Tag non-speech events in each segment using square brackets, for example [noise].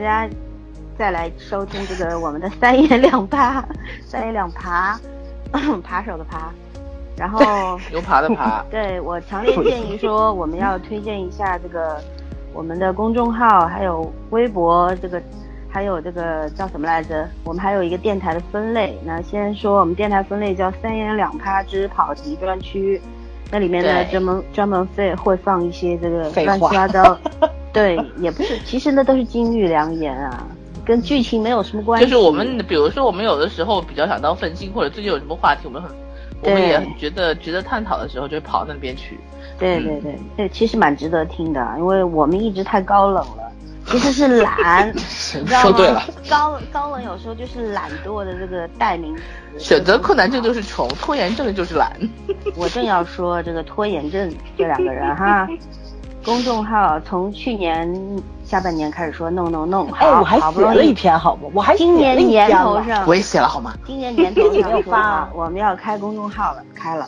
家再来收听这个我们的三言两爬，[laughs] 三言两爬，[clears throat] 扒手的扒。然后 [laughs] 牛扒的扒。[laughs] 对我强烈建议说，我们要推荐一下这个我们的公众号，还有微博，这个还有这个叫什么来着？我们还有一个电台的分类。那先说我们电台分类叫三言两趴之跑题专区，那里面呢专门专门会会放一些这个乱七八糟。对，也不是，其实那都是金玉良言啊，跟剧情没有什么关系。就是我们，比如说我们有的时候比较想当愤青，或者最近有什么话题，我们很，我们也觉得值得探讨的时候，就会跑那边去。对对对，对，其实蛮值得听的，因为我们一直太高冷了，其实是懒，[laughs] 说对了。高高冷有时候就是懒惰的这个代名词。选择困难症就是穷，拖延症就是懒。我正要说这个拖延症这两个人哈。[laughs] 公众号从去年下半年开始说弄弄弄，哎，我还写了一篇，好不？我还今年年头上我也写了，好吗？今年年头上 [laughs] 发，我们要开公众号了，开了，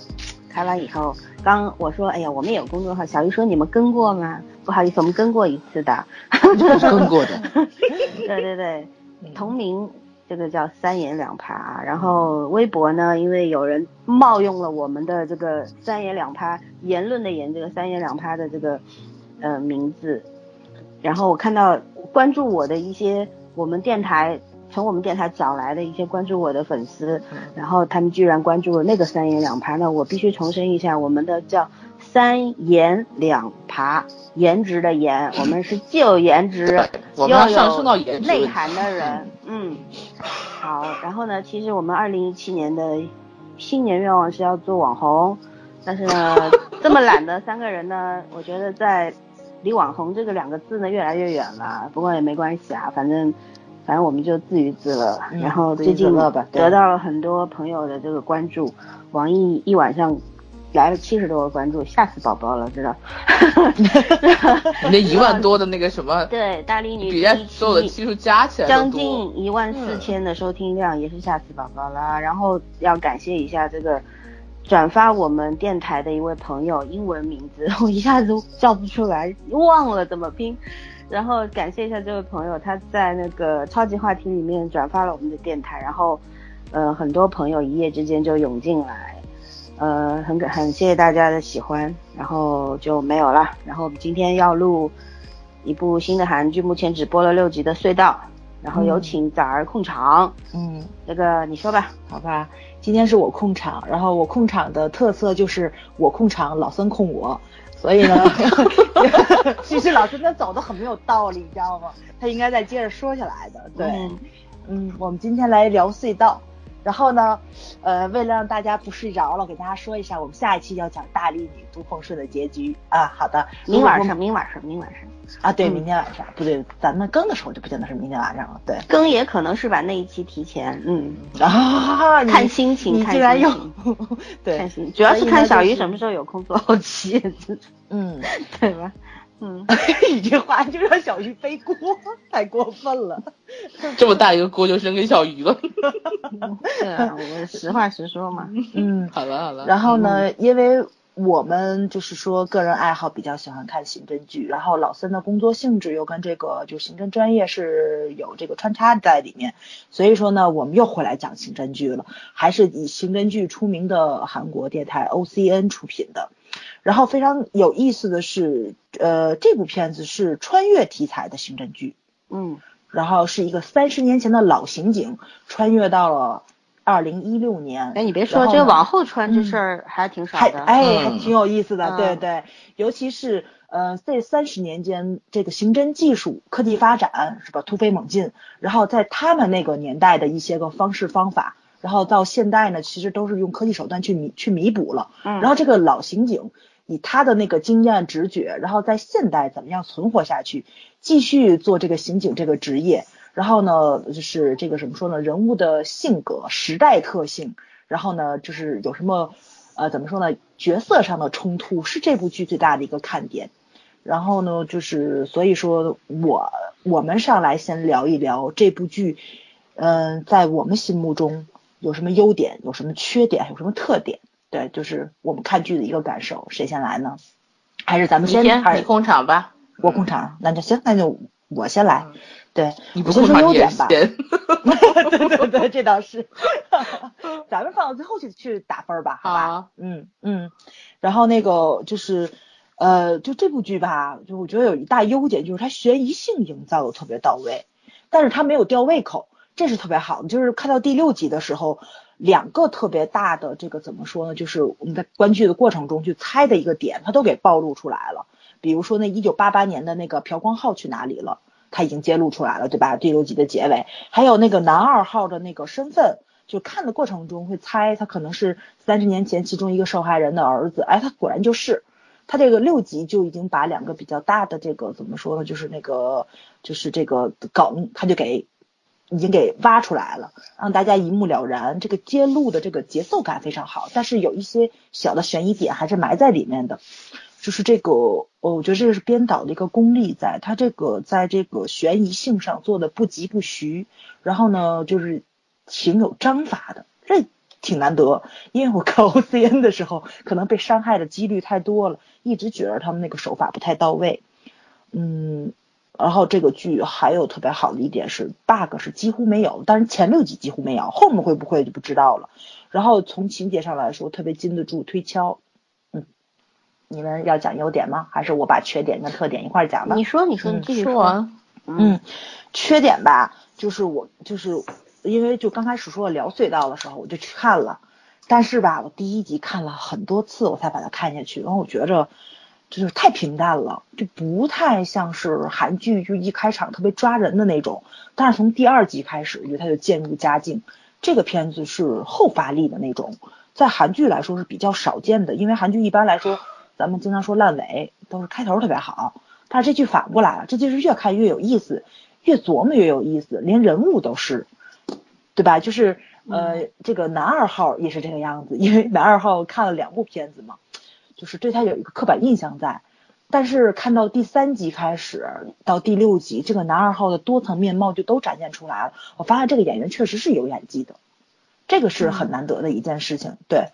开完以后，刚我说，哎呀，我们有公众号，小鱼说你们跟过吗？不好意思，我们跟过一次的，跟过的，[laughs] 对对对，同名。这个叫三言两爬，然后微博呢，因为有人冒用了我们的这个三言两爬言论的言，这个三言两爬的这个呃名字，然后我看到关注我的一些我们电台从我们电台找来的一些关注我的粉丝，然后他们居然关注了那个三言两爬，那我必须重申一下，我们的叫三言两爬，颜值的颜，我们是既有颜值 [laughs] 又有内涵的人，[laughs] 嗯。好，然后呢？其实我们二零一七年的新年愿望是要做网红，但是呢，[laughs] 这么懒的三个人呢，我觉得在离网红这个两个字呢越来越远了。不过也没关系啊，反正反正我们就自娱自乐。然后最近得到了很多朋友的这个关注，网易一晚上。来了七十多个关注，吓死宝宝了，知道？[laughs] 那一万多的那个什么？对，大力女比所有的期数加起来将近一万四千的收听量，也是吓死宝宝了。然后要感谢一下这个转发我们电台的一位朋友，英文名字我一下子叫不出来，忘了怎么拼。然后感谢一下这位朋友，他在那个超级话题里面转发了我们的电台，然后呃很多朋友一夜之间就涌进来。呃，很感很谢谢大家的喜欢，然后就没有了。然后我们今天要录一部新的韩剧，目前只播了六集的《隧道》，然后有请崽儿控场。嗯，那个你说吧。好吧，今天是我控场，然后我控场的特色就是我控场，老孙控我。所以呢 [laughs] [laughs] 其实老孙他走的很没有道理，你知道吗？他应该再接着说下来的。对，嗯，我们今天来聊隧道。然后呢，呃，为了让大家不睡着了，给大家说一下，我们下一期要讲大力女杜奉顺的结局啊。好的，明晚上，明晚上，明晚上啊，对，明天晚上，不对，咱们更的时候就不见得是明天晚上了，对，更也可能是把那一期提前，嗯 [laughs] 啊，[laughs] 看心情，你竟然有，[laughs] 对，看心，主要是看小鱼什么时候有空做后期，嗯，对吧？嗯，[laughs] 一句话就让小鱼背锅，太过分了。[laughs] 这么大一个锅就扔给小鱼了。[laughs] 是啊，我实话实说嘛。嗯，好了好了。然后呢，因为我们就是说个人爱好比较喜欢看刑侦剧，然后老森的工作性质又跟这个就刑侦专业是有这个穿插在里面，所以说呢，我们又回来讲刑侦剧了，还是以刑侦剧出名的韩国电台 O C N 出品的。然后非常有意思的是，呃，这部片子是穿越题材的刑侦剧，嗯，然后是一个三十年前的老刑警穿越到了二零一六年。哎，你别说，这个往后穿这事儿还挺少的，哎，还挺有意思的，对对，尤其是呃这三十年间，这个刑侦技术科技发展是吧突飞猛进，然后在他们那个年代的一些个方式方法。然后到现代呢，其实都是用科技手段去弥去弥补了。嗯。然后这个老刑警以他的那个经验直觉，然后在现代怎么样存活下去，继续做这个刑警这个职业。然后呢，就是这个怎么说呢？人物的性格、时代特性，然后呢，就是有什么呃怎么说呢？角色上的冲突是这部剧最大的一个看点。然后呢，就是所以说我我们上来先聊一聊这部剧，嗯，在我们心目中。有什么优点？有什么缺点？有什么特点？对，就是我们看剧的一个感受。谁先来呢？还是咱们先？你控场吧。我控场，那就行，那就我先来。[laughs] 对，你不先说优点吧。对对对，这倒是。[laughs] 咱们放到最后去去打分吧，好吧？嗯嗯。然后那个就是，呃，就这部剧吧，就我觉得有一大优点，就是它悬疑性营造的特别到位，但是它没有吊胃口，这是特别好的。就是看到第六集的时候，两个特别大的这个怎么说呢？就是我们在观剧的过程中去猜的一个点，它都给暴露出来了。比如说那一九八八年的那个朴光浩去哪里了？他已经揭露出来了，对吧？第六集的结尾，还有那个男二号的那个身份，就看的过程中会猜他可能是三十年前其中一个受害人的儿子。哎，他果然就是。他这个六集就已经把两个比较大的这个怎么说呢？就是那个就是这个梗，他就给已经给挖出来了，让大家一目了然。这个揭露的这个节奏感非常好，但是有一些小的悬疑点还是埋在里面的。就是这个，我觉得这个是编导的一个功力，在他这个在这个悬疑性上做的不疾不徐，然后呢，就是挺有章法的，这挺难得。因为我 [laughs] 看 O C N 的时候，可能被伤害的几率太多了，一直觉得他们那个手法不太到位。嗯，然后这个剧还有特别好的一点是 bug 是几乎没有，但是前六集几乎没有，后面会不会就不知道了。然后从情节上来说，特别经得住推敲。你们要讲优点吗？还是我把缺点跟特点一块讲吧？你说，你说，你继续说。嗯，缺点吧，就是我就是因为就刚开始说聊隧道的时候，我就去看了，但是吧，我第一集看了很多次，我才把它看下去。然后我觉着就是太平淡了，就不太像是韩剧，就一开场特别抓人的那种。但是从第二集开始，我觉得它就渐入佳境。这个片子是后发力的那种，在韩剧来说是比较少见的，因为韩剧一般来说。咱们经常说烂尾都是开头特别好，但是这剧反过来了，这就是越看越有意思，越琢磨越有意思，连人物都是，对吧？就是呃，这个男二号也是这个样子，因为男二号看了两部片子嘛，就是对他有一个刻板印象在，但是看到第三集开始到第六集，这个男二号的多层面貌就都展现出来了。我发现这个演员确实是有演技的，这个是很难得的一件事情，对。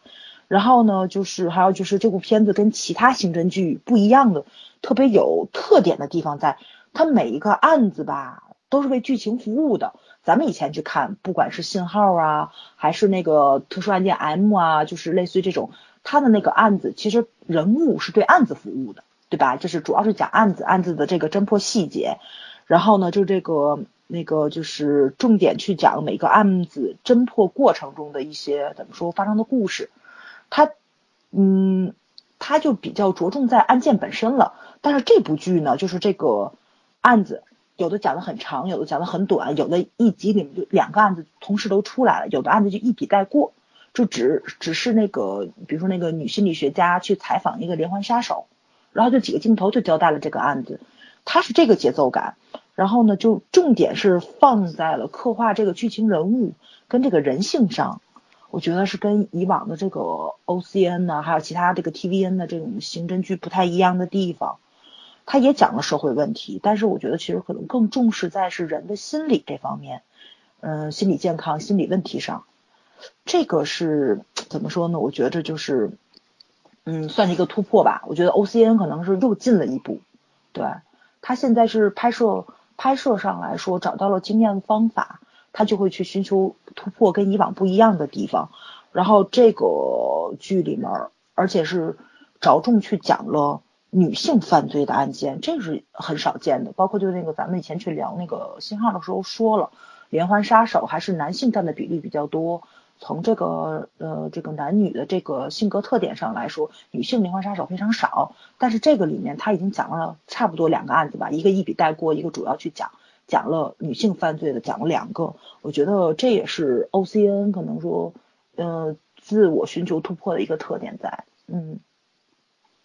然后呢，就是还有就是这部片子跟其他刑侦剧不一样的，特别有特点的地方在，它每一个案子吧都是为剧情服务的。咱们以前去看，不管是信号啊，还是那个特殊案件 M 啊，就是类似于这种，它的那个案子其实人物是对案子服务的，对吧？就是主要是讲案子，案子的这个侦破细节。然后呢，就这个那个就是重点去讲每个案子侦破过程中的一些怎么说发生的故事。他，嗯，他就比较着重在案件本身了。但是这部剧呢，就是这个案子，有的讲的很长，有的讲的很短，有的一集里面就两个案子同时都出来了，有的案子就一笔带过，就只只是那个，比如说那个女心理学家去采访一个连环杀手，然后就几个镜头就交代了这个案子，它是这个节奏感。然后呢，就重点是放在了刻画这个剧情人物跟这个人性上。我觉得是跟以往的这个 O C N 呢，还有其他这个 T V N 的这种刑侦剧不太一样的地方，它也讲了社会问题，但是我觉得其实可能更重视在是人的心理这方面，嗯，心理健康、心理问题上，这个是怎么说呢？我觉得就是，嗯，算是一个突破吧。我觉得 O C N 可能是又进了一步，对，他现在是拍摄拍摄上来说找到了经验方法。他就会去寻求突破，跟以往不一样的地方。然后这个剧里面，而且是着重去讲了女性犯罪的案件，这是很少见的。包括就那个咱们以前去聊那个信号的时候说了，连环杀手还是男性占的比例比较多。从这个呃这个男女的这个性格特点上来说，女性连环杀手非常少。但是这个里面他已经讲了差不多两个案子吧，一个一笔带过，一个主要去讲。讲了女性犯罪的，讲了两个，我觉得这也是 O C N 可能说，呃，自我寻求突破的一个特点在，嗯，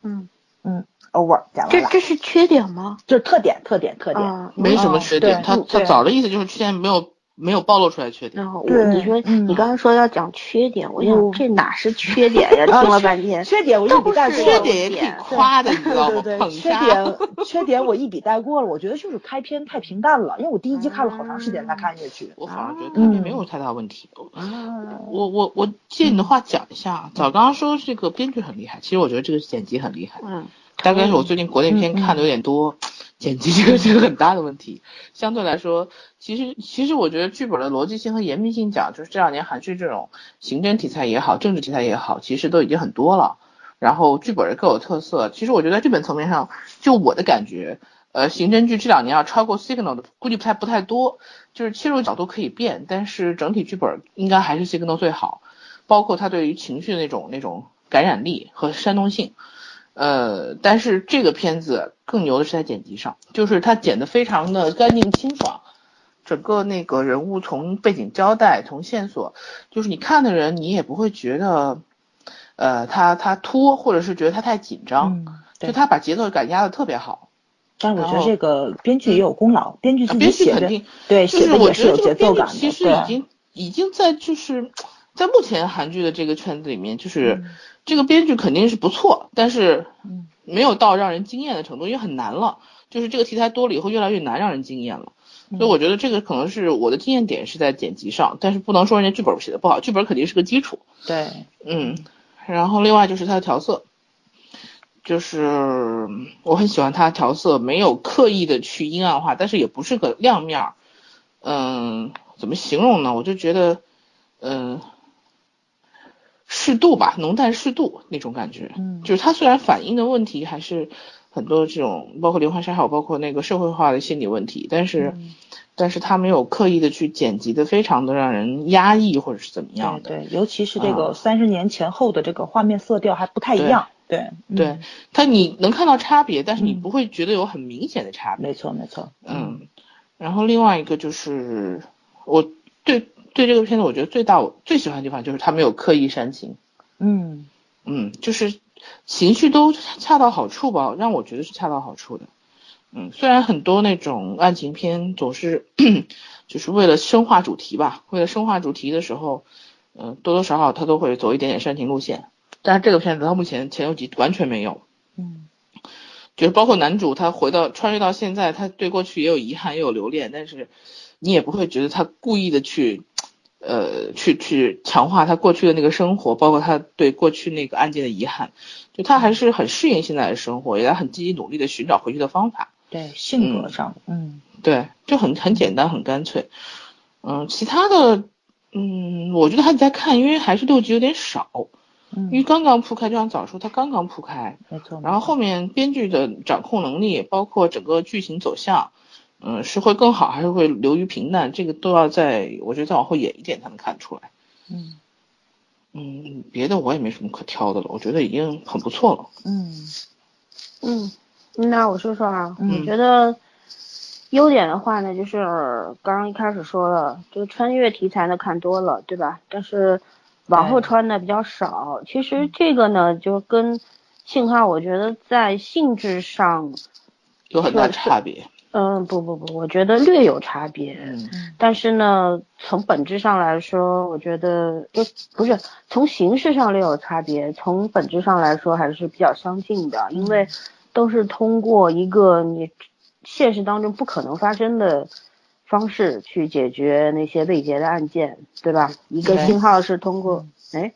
嗯嗯，over 讲完了。这这是缺点吗？就是特点，特点，特点，没什么缺点。他他早的意思就是之前没有。没有暴露出来缺点。然后我你说你刚才说要讲缺点，我想这哪是缺点呀？[laughs] 听了半天，缺点我一笔带过。缺点也挺夸的，你知道吗？缺点 [laughs] 缺点我一笔带过了。我觉得就是开篇太平淡了，因为我第一集看了好长时间才看下去。我反而觉得开篇没有太大问题。我我我借你的话讲一下，早刚刚说这个编剧很厉害，其实我觉得这个剪辑很厉害。嗯。大概是我最近国内片看的有点多。剪辑这个是个很大的问题。相对来说，其实其实我觉得剧本的逻辑性和严密性讲，就是这两年韩剧这种刑侦题材也好，政治题材也好，其实都已经很多了。然后剧本也各有特色。其实我觉得在剧本层面上，就我的感觉，呃，刑侦剧这两年要超过 Signal 的估计不太不太多。就是切入角度可以变，但是整体剧本应该还是 Signal 最好。包括他对于情绪的那种那种感染力和煽动性。呃，但是这个片子更牛的是在剪辑上，就是它剪得非常的干净清爽，整个那个人物从背景交代，从线索，就是你看的人你也不会觉得，呃，他他拖，或者是觉得他太紧张，就他把节奏感压的特别好。但我觉得这个编剧也有功劳，编剧自己写的，对，写的也是有节奏感的。其实已经已经在就是在目前韩剧的这个圈子里面，就是。这个编剧肯定是不错，但是没有到让人惊艳的程度，因为很难了。就是这个题材多了以后，越来越难让人惊艳了。所以我觉得这个可能是我的经验点是在剪辑上，但是不能说人家剧本写的不好，剧本肯定是个基础。对，嗯，然后另外就是它的调色，就是我很喜欢它调色，没有刻意的去阴暗化，但是也不是个亮面儿。嗯，怎么形容呢？我就觉得，嗯。适度吧，浓淡适度那种感觉，嗯，就是它虽然反映的问题还是很多这种，包括连环杀手，包括那个社会化的心理问题，但是，但是它没有刻意的去剪辑的非常的让人压抑或者是怎么样的，对，尤其是这个。三十年前后的这个画面色调还不太一样，对，对，它你能看到差别，但是你不会觉得有很明显的差别，没错没错，嗯，然后另外一个就是我对。对这个片子，我觉得最大我最喜欢的地方就是他没有刻意煽情，嗯嗯，就是情绪都恰到好处吧，让我觉得是恰到好处的。嗯，虽然很多那种案情片总是 [coughs] 就是为了深化主题吧，为了深化主题的时候，嗯，多多少少他都会走一点点煽情路线，但是这个片子到目前前六集完全没有，嗯，就是包括男主他回到穿越到现在，他对过去也有遗憾也有留恋，但是你也不会觉得他故意的去。呃，去去强化他过去的那个生活，包括他对过去那个案件的遗憾，就他还是很适应现在的生活，也在很积极努力的寻找回去的方法。对，性格上，嗯，对，就很很简单，很干脆。嗯，其他的，嗯，我觉得还得再看，因为还是六集有点少，因为刚刚铺开，就像早说，他刚刚铺开，没错。然后后面编剧的掌控能力，包括整个剧情走向。嗯，是会更好还是会流于平淡？这个都要在，我觉得再往后演一点才能看出来。嗯嗯，别的我也没什么可挑的了，我觉得已经很不错了。嗯嗯，那我说说啊，我觉得优点的话呢，就是刚刚一开始说了，这个穿越题材的看多了，对吧？但是往后穿的比较少。其实这个呢，就跟信号，我觉得在性质上有很大差别。嗯，不不不，我觉得略有差别，但是呢，从本质上来说，我觉得就不是从形式上略有差别，从本质上来说还是比较相近的，因为都是通过一个你现实当中不可能发生的方式去解决那些未结的案件，对吧？一个信号是通过，哎，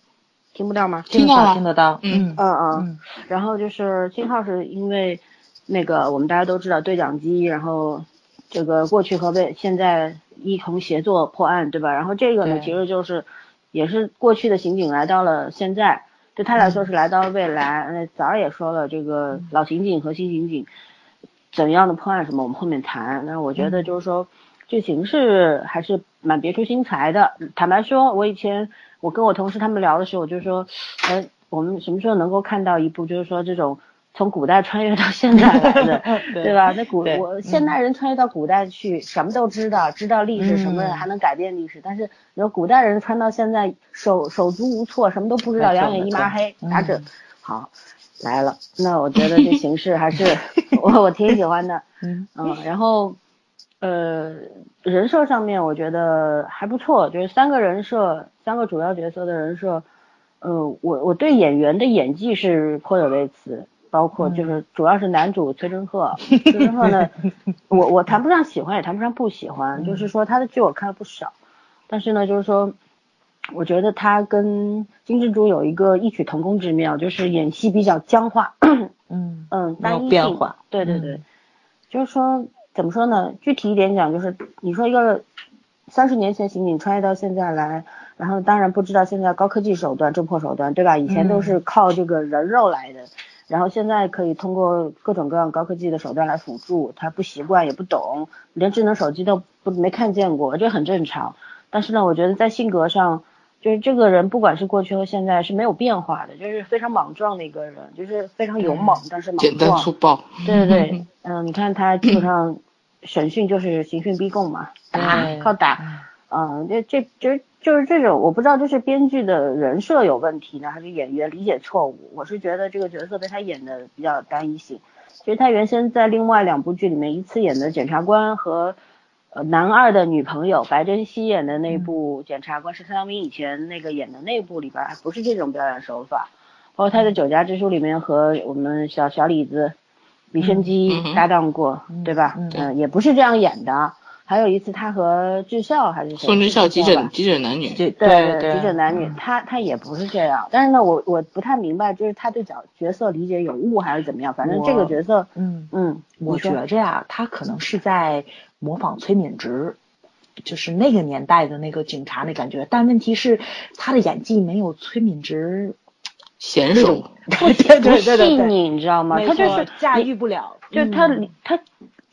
听不到吗？听到了，听得到，嗯嗯嗯，然后就是信号是因为。那个我们大家都知道对讲机，然后这个过去和未现在一同协作破案，对吧？然后这个呢，其实就是也是过去的刑警来到了现在，对他来说是来到了未来。那早儿也说了，这个老刑警和新刑警怎样的破案什么，我们后面谈。那我觉得就是说剧情是还是蛮别出心裁的。坦白说，我以前我跟我同事他们聊的时候，我就说，哎，我们什么时候能够看到一部就是说这种。从古代穿越到现代来的，[laughs] 对吧？那古我现代人穿越到古代去，什么都知道，知道历史什么还能改变历史。但是你说古代人穿到现在手手足无措，什么都不知道，两眼一抹黑，咋整？好来了，那我觉得这形式还是 [laughs] 我我挺喜欢的，嗯嗯。然后呃人设上面我觉得还不错，就是三个人设，三个主要角色的人设，呃我我对演员的演技是颇有微词。包括就是主要是男主崔真赫，[laughs] 崔振赫呢，我我谈不上喜欢，也谈不上不喜欢，就是说他的剧我看了不少，但是呢，就是说，我觉得他跟金志洙有一个异曲同工之妙，就是演戏比较僵化，嗯 [laughs] 嗯，单一变化，对对对，就是说怎么说呢？具体一点讲，就是你说一个三十年前刑警穿越到现在来，然后当然不知道现在高科技手段、侦破手段，对吧？以前都是靠这个人肉来的，然后现在可以通过各种各样高科技的手段来辅助，他不习惯也不懂，连智能手机都不没看见过，这很正常。但是呢，我觉得在性格上。就是这个人，不管是过去和现在是没有变化的，就是非常莽撞的一个人，就是非常勇猛，但是莽撞。简单粗暴。对对对，[laughs] 嗯，你看他基本上 [laughs] 审讯就是刑讯逼供嘛，打靠打，嗯，这这就就是这种，我不知道这是编剧的人设有问题呢，还是演员理解错误。我是觉得这个角色被他演的比较单一性，其实他原先在另外两部剧里面一次演的检察官和呃。男二的女朋友白珍熙演的那部检察官是蔡阳明以前那个演的那部里边，还不是这种表演手法。包括他在《酒家之书》里面和我们小小李子李生基搭档过，对吧？嗯，也不是这样演的。还有一次他和智孝还是谁？宋智孝急诊急诊男女。对对对，急诊男女，他他也不是这样。但是呢，我我不太明白，就是他对角角色理解有误还是怎么样？反正这个角色，嗯嗯，我觉着呀，他可能是在。模仿崔敏植，就是那个年代的那个警察那感觉，但问题是他的演技没有崔敏植娴熟，[laughs] 对对对细腻，你知道吗？他就是驾驭不了，就是他他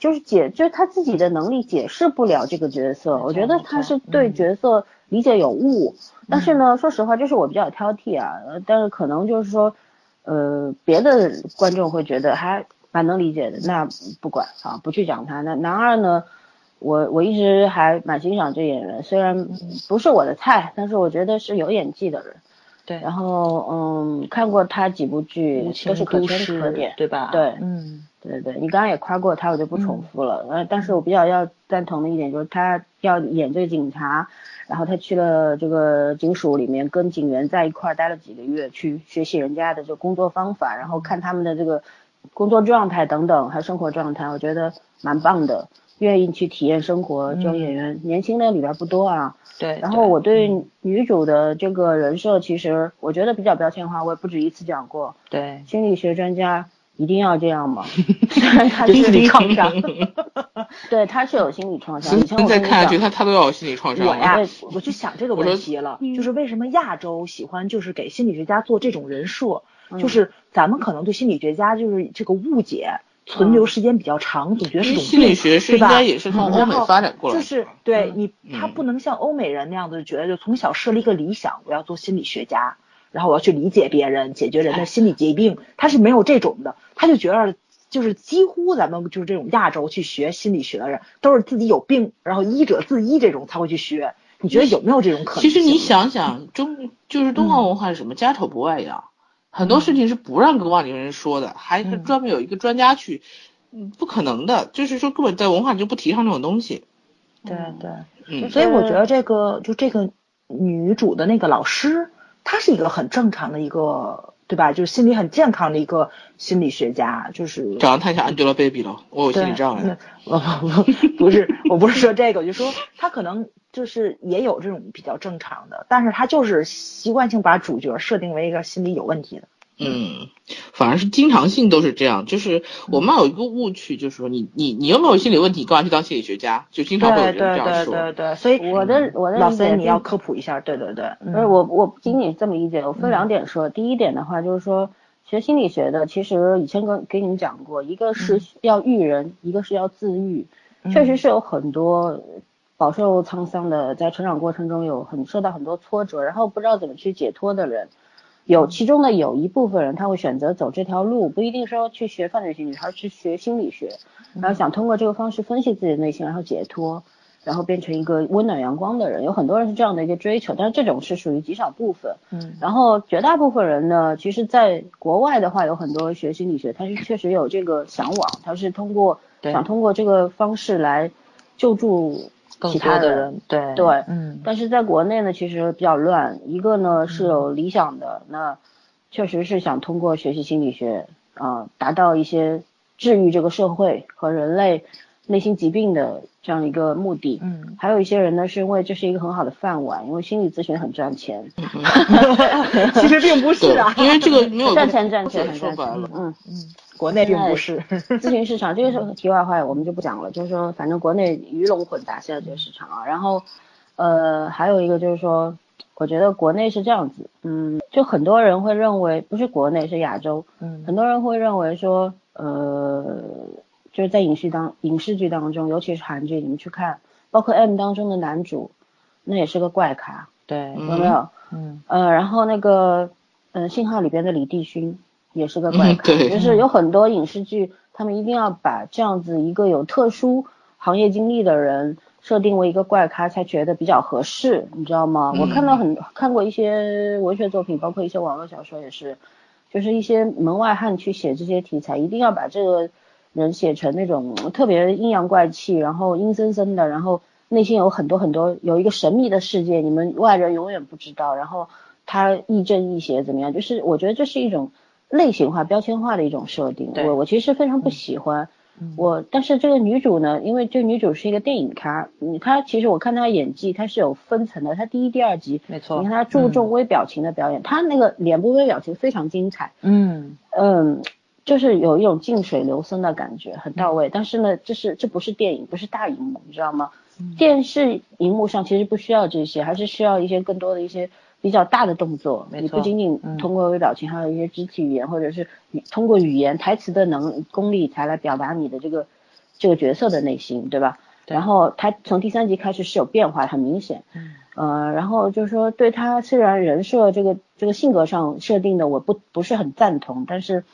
就是解，就是他自己的能力解释不了这个角色。我觉得他是对角色理解有误，但是呢，说实话，这是我比较挑剔啊，但是可能就是说，呃，别的观众会觉得还。蛮能理解的，那不管啊，不去讲他。那男二呢，我我一直还蛮欣赏这演员，虽然不是我的菜，但是我觉得是有演技的人。对，然后嗯，看过他几部剧，都是可圈可点，对吧？对，嗯，对对，你刚刚也夸过他，我就不重复了。呃，但是我比较要赞同的一点就是他要演这个警察，然后他去了这个警署里面，跟警员在一块儿待了几个月，去学习人家的这工作方法，然后看他们的这个。工作状态等等，还有生活状态，我觉得蛮棒的。愿意去体验生活，这种演员年轻的里边不多啊。对。然后我对女主的这个人设，其实我觉得比较标签化，我也不止一次讲过。对。心理学专家一定要这样吗？虽然他心理创伤。[laughs] 对，他是有心理创伤。现在看下去，他他都要有心理创伤。我呀，我就想这个问题了，就是为什么亚洲喜欢就是给心理学家做这种人设？就是咱们可能对心理学家就是这个误解存留时间比较长，总觉得是种心理学是应该也是从欧美发展过来。就是对你，他不能像欧美人那样子觉得，就从小设立一个理想，我要做心理学家，然后我要去理解别人，解决人的心理疾病。他是没有这种的，他就觉得就是几乎咱们就是这种亚洲去学心理学的人，都是自己有病，然后医者自医这种才会去学。你觉得有没有这种可能？其实你想想，中就是东方文化是什么？家丑不外扬。很多事情是不让跟外地人说的，还是专门有一个专家去，嗯，不可能的，就是说根本在文化就不提倡这种东西。对对，嗯，所以我觉得这个就这个女主的那个老师，她是一个很正常的一个，对吧？就是心理很健康的一个心理学家，就是长得太像 Angelababy 了，我有心理障碍。不是，我不是说这个，我就说他可能就是也有这种比较正常的，但是他就是习惯性把主角设定为一个心理有问题的。嗯，反而是经常性都是这样，就是我们有一个误区，就是说你你你有没有心理问题，干嘛去当心理学家？就经常会有人这样说。对对对对，所以我的我的老森你要科普一下，对对对。不是我我不仅仅这么理解，我分两点说。第一点的话就是说，学心理学的，其实以前跟给你们讲过，一个是要育人，一个是要自愈。确实是有很多饱受沧桑的，在成长过程中有很受到很多挫折，然后不知道怎么去解脱的人。有其中的有一部分人，他会选择走这条路，不一定说去学犯罪心理，而是学心理学，然后想通过这个方式分析自己的内心，然后解脱，然后变成一个温暖阳光的人。有很多人是这样的一个追求，但是这种是属于极少部分。嗯，然后绝大部分人呢，其实在国外的话，有很多学心理学，他是确实有这个向往，他是通过想通过这个方式来救助。其他的人对对，嗯，但是在国内呢，其实比较乱。一个呢是有理想的，那确实是想通过学习心理学啊，达到一些治愈这个社会和人类内心疾病的这样一个目的。嗯，还有一些人呢，是因为这是一个很好的饭碗，因为心理咨询很赚钱。[laughs] 其实并不是啊，因为这个没有赚钱赚钱很赚钱。嗯嗯。国内并不是 [laughs] 咨询市场，这个是题外话，我们就不讲了。就是说，反正国内鱼龙混杂现在这个市场啊。然后，呃，还有一个就是说，我觉得国内是这样子，嗯，就很多人会认为，不是国内是亚洲，嗯，很多人会认为说，呃，就是在影视当影视剧当中，尤其是韩剧，你们去看，包括 M 当中的男主，那也是个怪咖，对，有没有？嗯，呃，然后那个，嗯，信号里边的李帝勋。也是个怪咖，就是有很多影视剧，他们一定要把这样子一个有特殊行业经历的人设定为一个怪咖，才觉得比较合适，你知道吗？我看到很看过一些文学作品，包括一些网络小说也是，就是一些门外汉去写这些题材，一定要把这个人写成那种特别阴阳怪气，然后阴森森的，然后内心有很多很多有一个神秘的世界，你们外人永远不知道，然后他亦正亦邪怎么样？就是我觉得这是一种。类型化、标签化的一种设定，我我其实非常不喜欢。我但是这个女主呢，因为这女主是一个电影咖，嗯，她其实我看她演技，她是有分层的。她第一、第二集，没错，你看她注重微表情的表演，她那个脸部微表情非常精彩。嗯嗯，就是有一种静水流深的感觉，很到位。但是呢，这是这不是电影，不是大荧幕，你知道吗？电视荧幕上其实不需要这些，还是需要一些更多的一些。比较大的动作，你不仅仅通过微表情，还有一些肢体语言，或者是通过语言、台词的能功力，才来表达你的这个这个角色的内心，对吧？然后他从第三集开始是有变化，很明显。嗯。呃，然后就是说，对他虽然人设这个这个性格上设定的我不不是很赞同，但是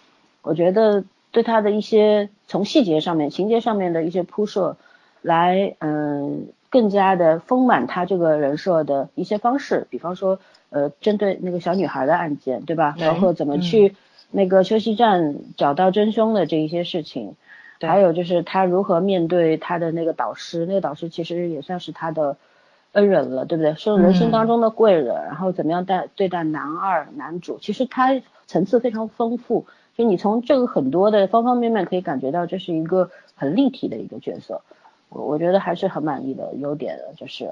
我觉得对他的一些从细节上面、情节上面的一些铺设，来嗯更加的丰满他这个人设的一些方式，比方说。呃，针对那个小女孩的案件，对吧？包括怎么去那个休息站找到真凶的这一些事情，还有就是他如何面对他的那个导师，那个导师其实也算是他的恩人了，对不对？是人生当中的贵人。然后怎么样待对待男二男主，其实他层次非常丰富，就你从这个很多的方方面面可以感觉到这是一个很立体的一个角色，我我觉得还是很满意的，优点就是。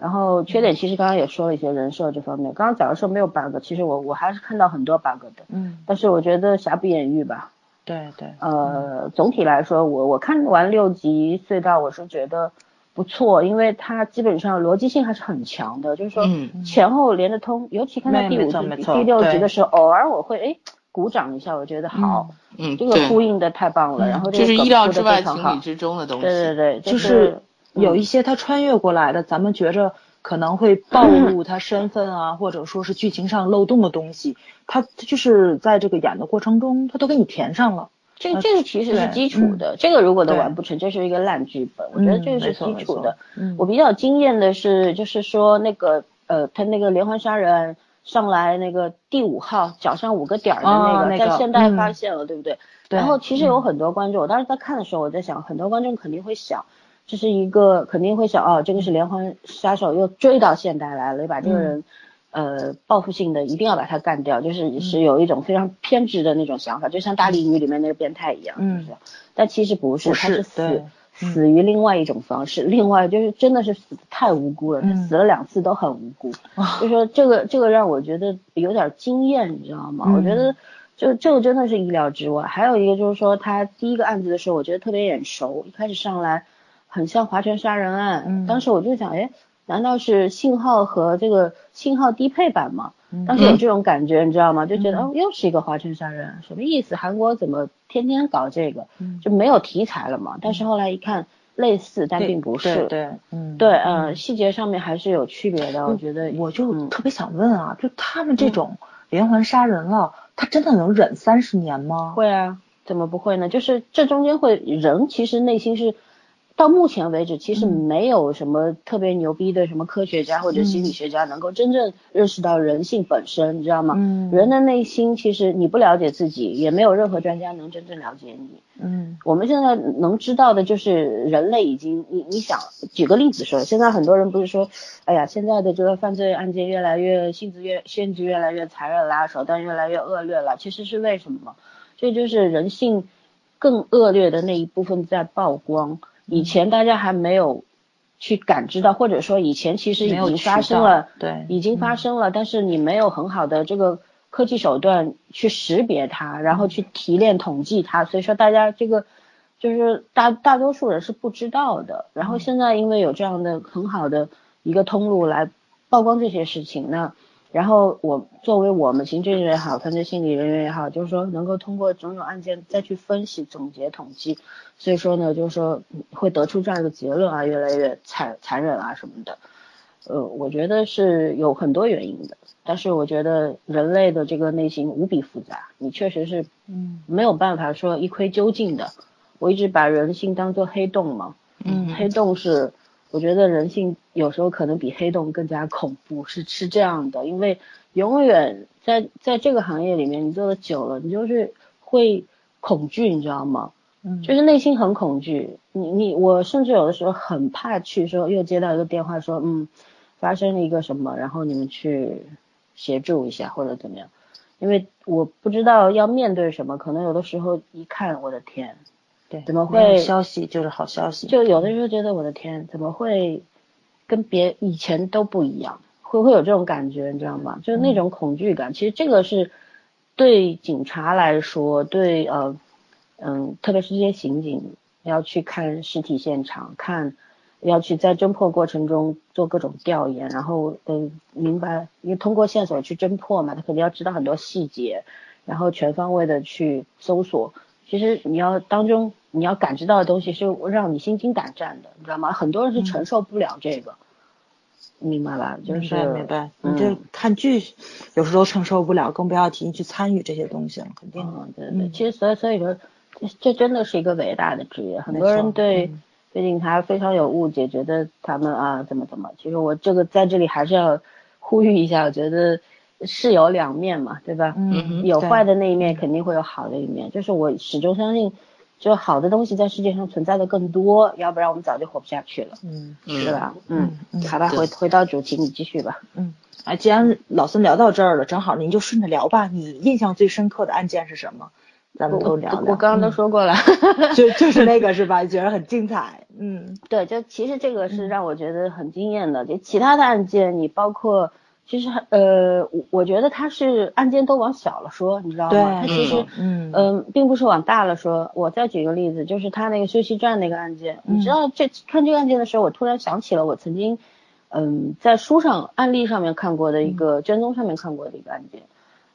然后缺点其实刚刚也说了一些人设这方面，刚刚假如说没有 bug，其实我我还是看到很多 bug 的，嗯，但是我觉得瑕不掩瑜吧，对对，呃，总体来说我我看完六集隧道我是觉得不错，因为它基本上逻辑性还是很强的，就是说前后连着通，尤其看到第五集第六集的时候，偶尔我会哎鼓掌一下，我觉得好，嗯，这个呼应的太棒了，然后这是意料之外情理之中的东西，对对对，就是。有一些他穿越过来的，咱们觉着可能会暴露他身份啊，[laughs] 或者说是剧情上漏洞的东西，他就是在这个演的过程中，他都给你填上了。这这个其实是基础的，这个如果都完不成，这是一个烂剧本。我觉得这个是基础的。我比较惊艳的是，就是说那个呃，他那个连环杀人上来那个第五号脚上五个点儿的那个，在现代发现了，对不对？然后其实有很多观众，我当时在看的时候，我在想，很多观众肯定会想。这是一个肯定会想哦，这个是连环杀手又追到现代来了，把这个人呃报复性的一定要把他干掉，就是是有一种非常偏执的那种想法，就像大力女里面那个变态一样，嗯，但其实不是，他是死死于另外一种方式，另外就是真的是死太无辜了，他死了两次都很无辜，[laughs] 就说这个这个让我觉得有点惊艳，你知道吗？我觉得就这个真的是意料之外。还有一个就是说他第一个案子的时候，我觉得特别眼熟，一开始上来。很像华泉杀人案，当时我就想，哎，难道是信号和这个信号低配版吗？当时有这种感觉，你知道吗？就觉得哦，又是一个华泉杀人，什么意思？韩国怎么天天搞这个？就没有题材了嘛？但是后来一看，类似但并不是，对，嗯，对，嗯，细节上面还是有区别的。我觉得，我就特别想问啊，就他们这种连环杀人了，他真的能忍三十年吗？会啊，怎么不会呢？就是这中间会人其实内心是。到目前为止，其实没有什么特别牛逼的什么科学家或者心理学家能够真正认识到人性本身，你知道吗？嗯。人的内心其实你不了解自己，也没有任何专家能真正了解你。嗯。我们现在能知道的就是人类已经，你你想举个例子说，现在很多人不是说，哎呀，现在的这个犯罪案件越来越性质越性质越来越残忍啦，手段越来越恶劣了，其实是为什么？这就是人性更恶劣的那一部分在曝光。以前大家还没有去感知到，或者说以前其实已经发生了，对，已经发生了，但是你没有很好的这个科技手段去识别它，然后去提炼统计它，所以说大家这个就是大大多数人是不知道的。然后现在因为有这样的很好的一个通路来曝光这些事情，那然后我作为我们行政人员也好，犯罪心理人员也好，就是说能够通过种种案件再去分析、总结、统计，所以说呢，就是说会得出这样一个结论啊，越来越残残忍啊什么的。呃，我觉得是有很多原因的，但是我觉得人类的这个内心无比复杂，你确实是嗯没有办法说一窥究竟的。我一直把人性当做黑洞嘛，嗯，黑洞是我觉得人性有时候可能比黑洞更加恐怖，是是这样的，因为永远在在这个行业里面，你做的久了，你就是会恐惧，你知道吗？嗯，就是内心很恐惧，你你我甚至有的时候很怕去说又接到一个电话说嗯。发生了一个什么，然后你们去协助一下或者怎么样？因为我不知道要面对什么，可能有的时候一看，我的天，对，怎么会消息就是好消息？就有的时候觉得我的天，怎么会跟别以前都不一样？会会有这种感觉，你知道吗？就是那种恐惧感。其实这个是对警察来说，对呃嗯，特别是这些刑警要去看尸体现场看。要去在侦破过程中做各种调研，然后嗯明白，因为通过线索去侦破嘛，他肯定要知道很多细节，然后全方位的去搜索。其实你要当中你要感知到的东西是让你心惊胆战的，你知道吗？很多人是承受不了这个，明白吧？就是明白明白。你这看剧有时候承受不了，更不要提你去参与这些东西了，肯定。对对，其实所以所以说，这真的是一个伟大的职业，很多人对。对警察非常有误解，觉得他们啊怎么怎么。其实我这个在这里还是要呼吁一下，我觉得是有两面嘛，对吧？嗯。有坏的那一面，肯定会有好的一面。就是我始终相信，就好的东西在世界上存在的更多，要不然我们早就活不下去了。嗯。是吧？嗯。好吧，回回到主题，你继续吧。嗯。啊，既然老孙聊到这儿了，正好您就顺着聊吧。你印象最深刻的案件是什么？咱们都聊聊。我刚刚都说过了，[laughs] 就 [laughs] 就是那个是吧？觉得很精彩。嗯，对，就其实这个是让我觉得很惊艳的。就其他的案件，你包括其实呃，我我觉得他是案件都往小了说，你知道吗？他其实嗯嗯，并不是往大了说。我再举个例子，就是他那个休息站那个案件，你知道这看这个案件的时候，我突然想起了我曾经嗯在书上案例上面看过的一个卷宗上面看过的一个案件，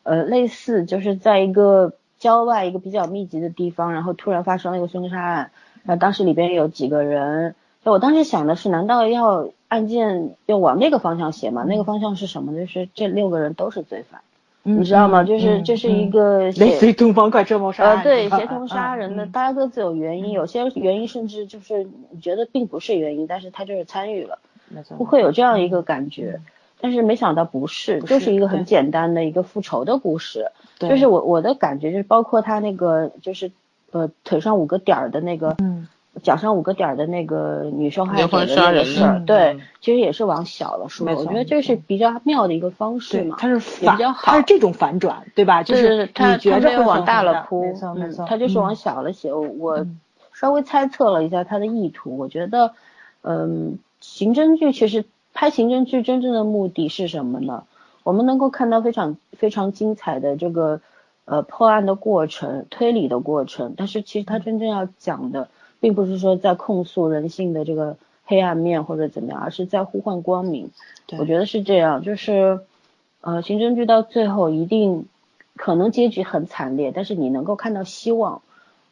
呃，类似就是在一个。郊外一个比较密集的地方，然后突然发生了一个凶杀案，然后当时里边有几个人，就我当时想的是，难道要案件要往那个方向写嘛？那个方向是什么？就是这六个人都是罪犯，你知道吗？就是这是一个类似于东方快车谋杀案，呃，对，协同杀人的，大家各自有原因，有些原因甚至就是你觉得并不是原因，但是他就是参与了，不会有这样一个感觉。但是没想到不是，就是一个很简单的一个复仇的故事。就是我我的感觉就是，包括他那个就是呃腿上五个点儿的那个，嗯，脚上五个点儿的那个女受害者的那个事儿，对，其实也是往小了说。我觉得这是比较妙的一个方式嘛。它是反，它是这种反转，对吧？就是他他没有往大了铺，没错没错，他就是往小了写。我稍微猜测了一下他的意图，我觉得，嗯，刑侦剧其实。拍刑侦剧真正的目的是什么呢？我们能够看到非常非常精彩的这个呃破案的过程、推理的过程，但是其实他真正要讲的，并不是说在控诉人性的这个黑暗面或者怎么样，而是在呼唤光明。我觉得是这样，就是呃刑侦剧到最后一定可能结局很惨烈，但是你能够看到希望。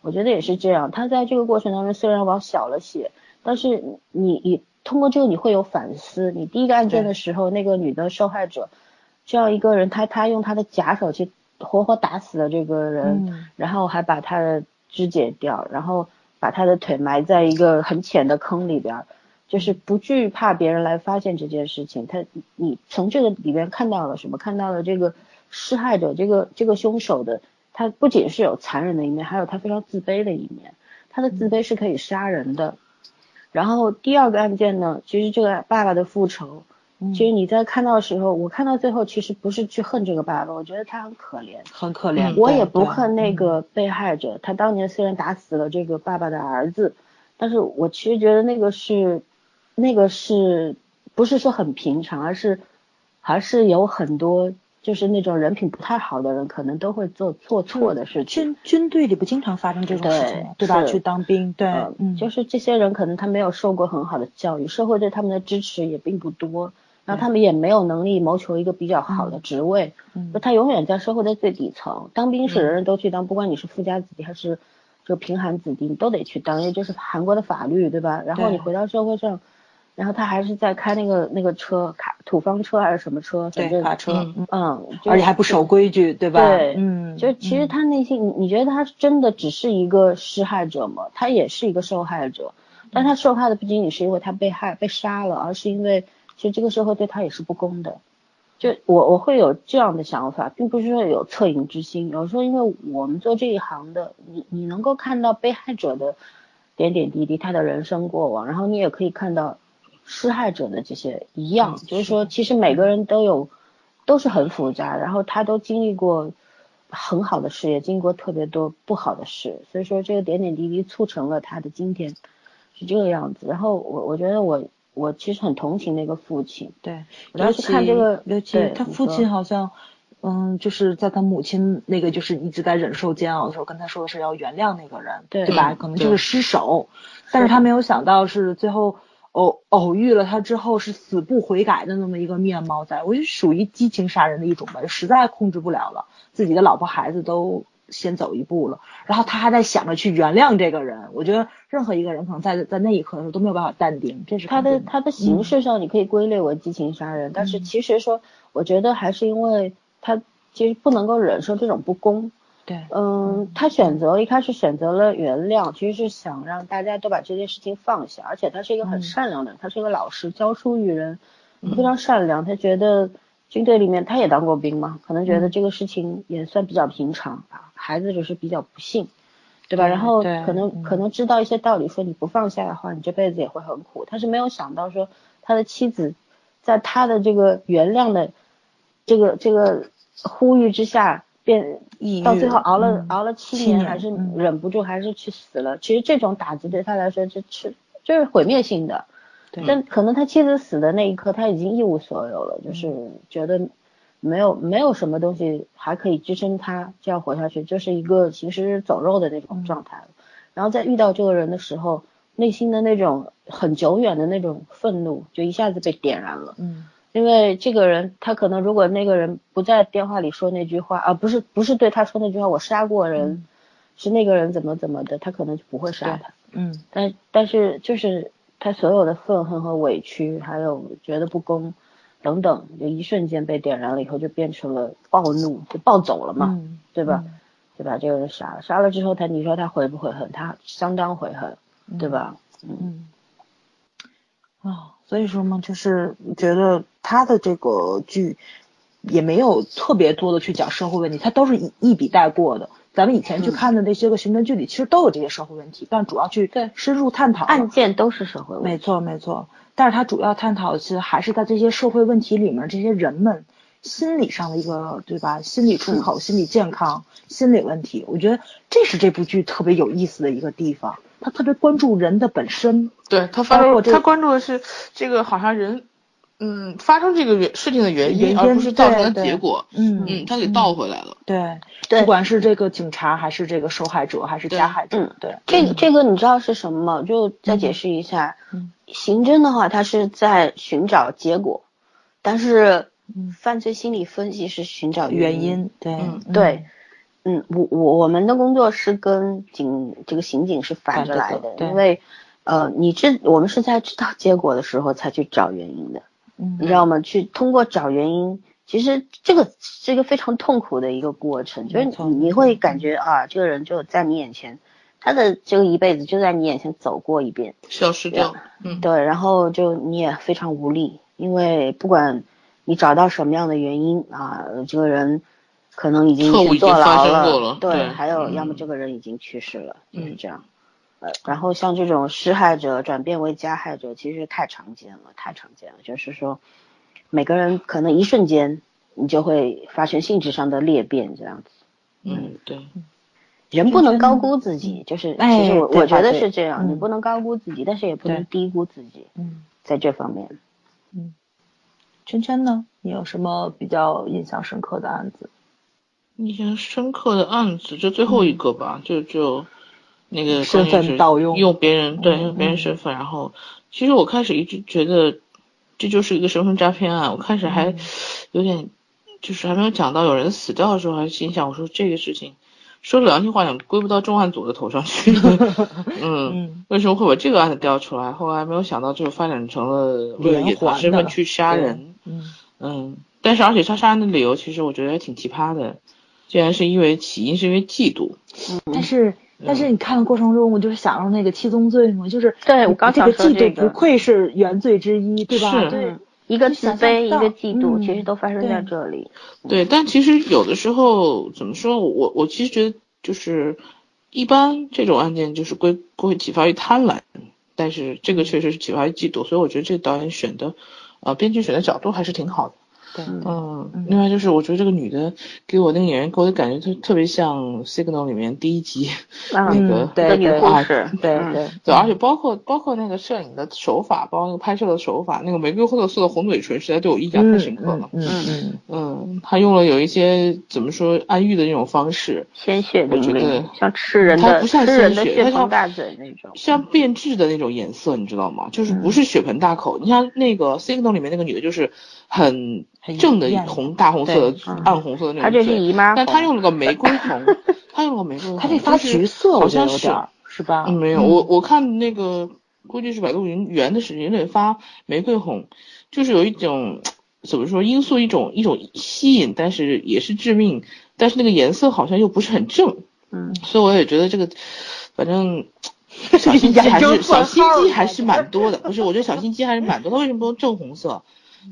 我觉得也是这样，他在这个过程当中虽然往小了写，但是你你。通过这个你会有反思。你第一个案件的时候，那个女的受害者，这样一个人，他他用他的假手去活活打死了这个人，然后还把他的肢解掉，然后把他的腿埋在一个很浅的坑里边，就是不惧怕别人来发现这件事情。他你从这个里边看到了什么？看到了这个施害者，这个这个凶手的，他不仅是有残忍的一面，还有他非常自卑的一面。他的自卑是可以杀人的。然后第二个案件呢，其实这个爸爸的复仇，其实你在看到的时候，我看到最后其实不是去恨这个爸爸，我觉得他很可怜，很可怜。我也不恨那个被害者，他当年虽然打死了这个爸爸的儿子，但是我其实觉得那个是，那个是不是说很平常，而是还是有很多就是那种人品不太好的人，可能都会做做错的事情。军军队里不经常发生这种事情吗？对吧？去当兵，对，嗯，就是这些人可能他没有受过很好的教育，社会对他们的支持也并不多，然后他们也没有能力谋求一个比较好的职位，就他永远在社会的最底层。当兵是人人都去当，不管你是富家子弟还是就贫寒子弟，你都得去当，因为这是韩国的法律，对吧？然后你回到社会上。然后他还是在开那个那个车卡土方车还是什么车？对，卡车。嗯，而且还不守规矩，对吧？对，嗯，就其实他内心，你你觉得他真的只是一个施害者吗？他也是一个受害者，但他受害的不仅仅是因为他被害被杀了，而是因为其实这个社会对他也是不公的。就我我会有这样的想法，并不是说有恻隐之心，有时候因为我们做这一行的，你你能够看到被害者的点点滴滴，他的人生过往，然后你也可以看到。施害者的这些一样，就是说，其实每个人都有，都是很复杂，然后他都经历过很好的事，也经历过特别多不好的事，所以说这个点点滴滴促成了他的今天是这个样子。然后我我觉得我我其实很同情那个父亲，对，我当时看这个，尤其他父亲好像，嗯，就是在他母亲那个就是一直在忍受煎熬的时候，跟他说的是要原谅那个人，对吧？可能就是失手，但是他没有想到是最后。偶偶遇了他之后是死不悔改的那么一个面貌，在我就属于激情杀人的一种吧，实在控制不了了，自己的老婆孩子都先走一步了，然后他还在想着去原谅这个人。我觉得任何一个人可能在在那一刻的时候都没有办法淡定，这是他的他的形式上你可以归类为激情杀人，但是其实说我觉得还是因为他其实不能够忍受这种不公。对，嗯，他选择一开始选择了原谅，其实是想让大家都把这件事情放下，而且他是一个很善良的人，他是一个老实，教书育人，非常善良。他觉得军队里面他也当过兵嘛，可能觉得这个事情也算比较平常啊，孩子只是比较不幸，对吧？然后可能可能知道一些道理，说你不放下的话，你这辈子也会很苦。他是没有想到说他的妻子在他的这个原谅的这个这个呼吁之下。变到最后熬了熬了七年，还是忍不住，还是去死了。其实这种打击对他来说，就是就是毁灭性的。但可能他妻子死的那一刻，他已经一无所有了，就是觉得没有没有什么东西还可以支撑他这样活下去，就是一个行尸走肉的那种状态了。然后在遇到这个人的时候，内心的那种很久远的那种愤怒，就一下子被点燃了。嗯。因为这个人，他可能如果那个人不在电话里说那句话，啊，不是不是对他说那句话，我杀过人，是那个人怎么怎么的，他可能就不会杀他。嗯，但但是就是他所有的愤恨和委屈，还有觉得不公等等，就一瞬间被点燃了以后，就变成了暴怒，就暴走了嘛，对吧？就把这个人杀了，杀了之后他，你说他悔不悔恨？他相当悔恨，对吧？嗯。啊，所以说嘛，就是觉得他的这个剧也没有特别多的去讲社会问题，它都是一一笔带过的。咱们以前去看的那些个刑侦剧里，其实都有这些社会问题，但主要去深入探讨案件都是社会问题。没错没错，但是它主要探讨的其实还是在这些社会问题里面，这些人们心理上的一个对吧？心理出口、心理健康、心理问题，我觉得这是这部剧特别有意思的一个地方。他特别关注人的本身，对他发生，他关注的是这个好像人，嗯，发生这个原事情的原因，而不是造成的结果，嗯嗯，他给倒回来了，对，不管是这个警察还是这个受害者还是加害者，对，这这个你知道是什么吗？就再解释一下，刑侦的话，他是在寻找结果，但是犯罪心理分析是寻找原因，对对。嗯，我我我们的工作是跟警这个刑警是反着来的，因为，呃，你知我们是在知道结果的时候才去找原因的，嗯，你知道吗？去通过找原因，其实这个是一个非常痛苦的一个过程，就是你你会感觉啊，这个人就在你眼前，他的这个一辈子就在你眼前走过一遍，消失掉，嗯，对，然后就你也非常无力，因为不管你找到什么样的原因啊，这个人。可能已经去坐牢了，对，还有要么这个人已经去世了，就是这样。呃，然后像这种施害者转变为加害者，其实太常见了，太常见了。就是说，每个人可能一瞬间，你就会发生性质上的裂变，这样子。嗯，对。人不能高估自己，就是其实我我觉得是这样，你不能高估自己，但是也不能低估自己。嗯，在这方面。嗯。圈圈呢？你有什么比较印象深刻的案子？印象深刻的案子，就最后一个吧，就就那个身份盗用，用别人对用别人身份，然后其实我开始一直觉得这就是一个身份诈骗案，我开始还有点就是还没有讲到有人死掉的时候，还心想我说这个事情说良心话讲归不到重案组的头上去，[laughs] 嗯，为什么会把这个案子调出来？后来没有想到，就发展成了为了隐藏身份去杀人，嗯嗯，但是而且他杀人的理由其实我觉得还挺奇葩的。竟然是因为起因是因为嫉妒，但是但是你看的过程中，我就是想到那个七宗罪嘛，就是对我刚这个嫉妒不愧是原罪之一，对吧？是，对，一个自卑，一个嫉妒，其实都发生在这里。对，但其实有的时候怎么说，我我其实觉得就是一般这种案件就是归会启发于贪婪，但是这个确实是启发于嫉妒，所以我觉得这导演选的，呃，编剧选的角度还是挺好的。嗯，另外就是我觉得这个女的给我那个演员给我的感觉特特别像 Signal 里面第一集那个女护士，对对对，而且包括包括那个摄影的手法，包括那个拍摄的手法，那个玫瑰色的红嘴唇实在对我印象太深刻了。嗯嗯嗯，他用了有一些怎么说暗喻的那种方式，鲜血淋漓，像吃人的，不像鲜血，它像大嘴那种，像变质的那种颜色，你知道吗？就是不是血盆大口。你像那个 Signal 里面那个女的，就是很。正的红大红色的暗红色的那种，他这是姨妈，但他用了个玫瑰红，[laughs] 他用了个玫瑰红，他这发橘色，好像是是吧？没有，我我看那个估计是百度云原的是有点发玫瑰红，就是有一种怎么说因素一种一种吸引，但是也是致命，但是那个颜色好像又不是很正，嗯，所以我也觉得这个反正小心机 [laughs] 还是小心机还是蛮多的，不是？我觉得小心机还是蛮多，他为什么不用正红色？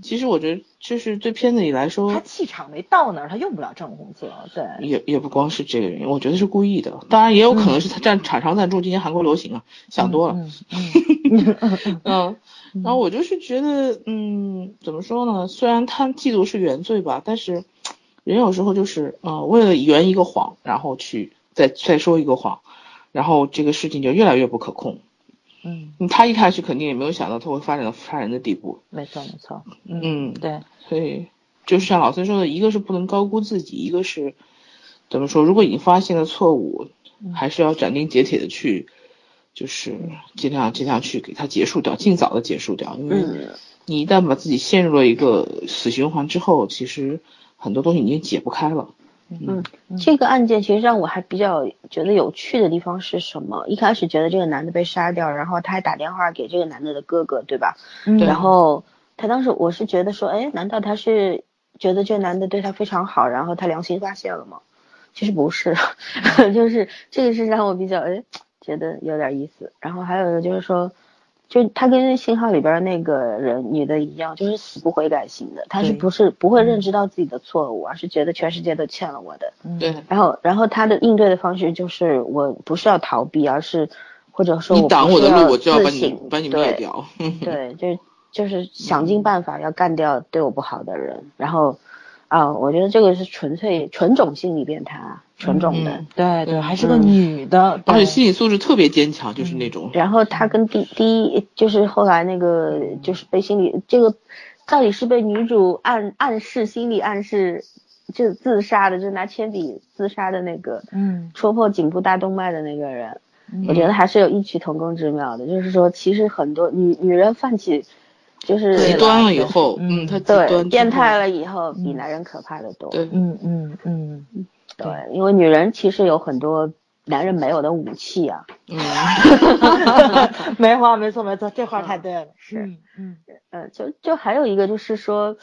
其实我觉得，就是对片子里来说，他气场没到那儿，他用不了正红色。对，也也不光是这个原因，我觉得是故意的。当然，也有可能是他占厂商赞助，今年韩国流行啊，想多了。[laughs] [laughs] 嗯，然后我就是觉得，嗯，怎么说呢？虽然他嫉妒是原罪吧，但是人有时候就是，呃，为了圆一个谎，然后去再再说一个谎，然后这个事情就越来越不可控。嗯，他一开始肯定也没有想到他会发展到杀人的地步。没错，没错。嗯，对。所以就是像老孙说的，一个是不能高估自己，一个是怎么说？如果已经发现了错误，还是要斩钉截铁的去，就是尽量尽量去给他结束掉，尽早的结束掉。因为你一旦把自己陷入了一个死循环之后，其实很多东西已经解不开了。嗯，这个案件其实让我还比较觉得有趣的地方是什么？一开始觉得这个男的被杀掉，然后他还打电话给这个男的的哥哥，对吧？嗯。然后他当时我是觉得说，哎，难道他是觉得这个男的对他非常好，然后他良心发现了吗？其实不是，[laughs] 就是这个是让我比较哎觉得有点意思。然后还有一个就是说。就他跟信号里边那个人女的一样，就是死不悔改型的。他是不是不会认知到自己的错误，而是觉得全世界都欠了我的。对。然后，然后他的应对的方式就是，我不是要逃避，而是或者说，你挡我的路，我就要把你把你灭掉。对，[laughs] 就就是想尽办法要干掉对我不好的人，然后。啊，我觉得这个是纯粹纯种心理变态啊，纯种的，对对，还是个女的，而且心理素质特别坚强，就是那种。然后她跟第第一就是后来那个就是被心理这个到底是被女主暗暗示心理暗示就自杀的，就拿铅笔自杀的那个，嗯，戳破颈部大动脉的那个人，我觉得还是有异曲同工之妙的，就是说其实很多女女人泛起。就是极端了以后，嗯，他极端变态了以后，比男人可怕的多。对，嗯嗯。嗯，对，因为女人其实有很多男人没有的武器啊。嗯，[laughs] 没话，没错没错，这话太对了。是，嗯呃，就就还有一个就是说，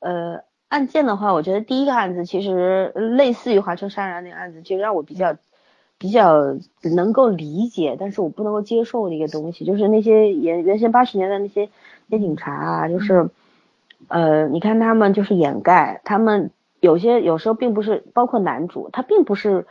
呃，案件的话，我觉得第一个案子其实类似于华城杀人案那个案子，就让我比较比较能够理解，但是我不能够接受的一个东西，就是那些原原先八十年代那些。那警察啊，就是，呃，你看他们就是掩盖，他们有些有时候并不是，包括男主，他并不是，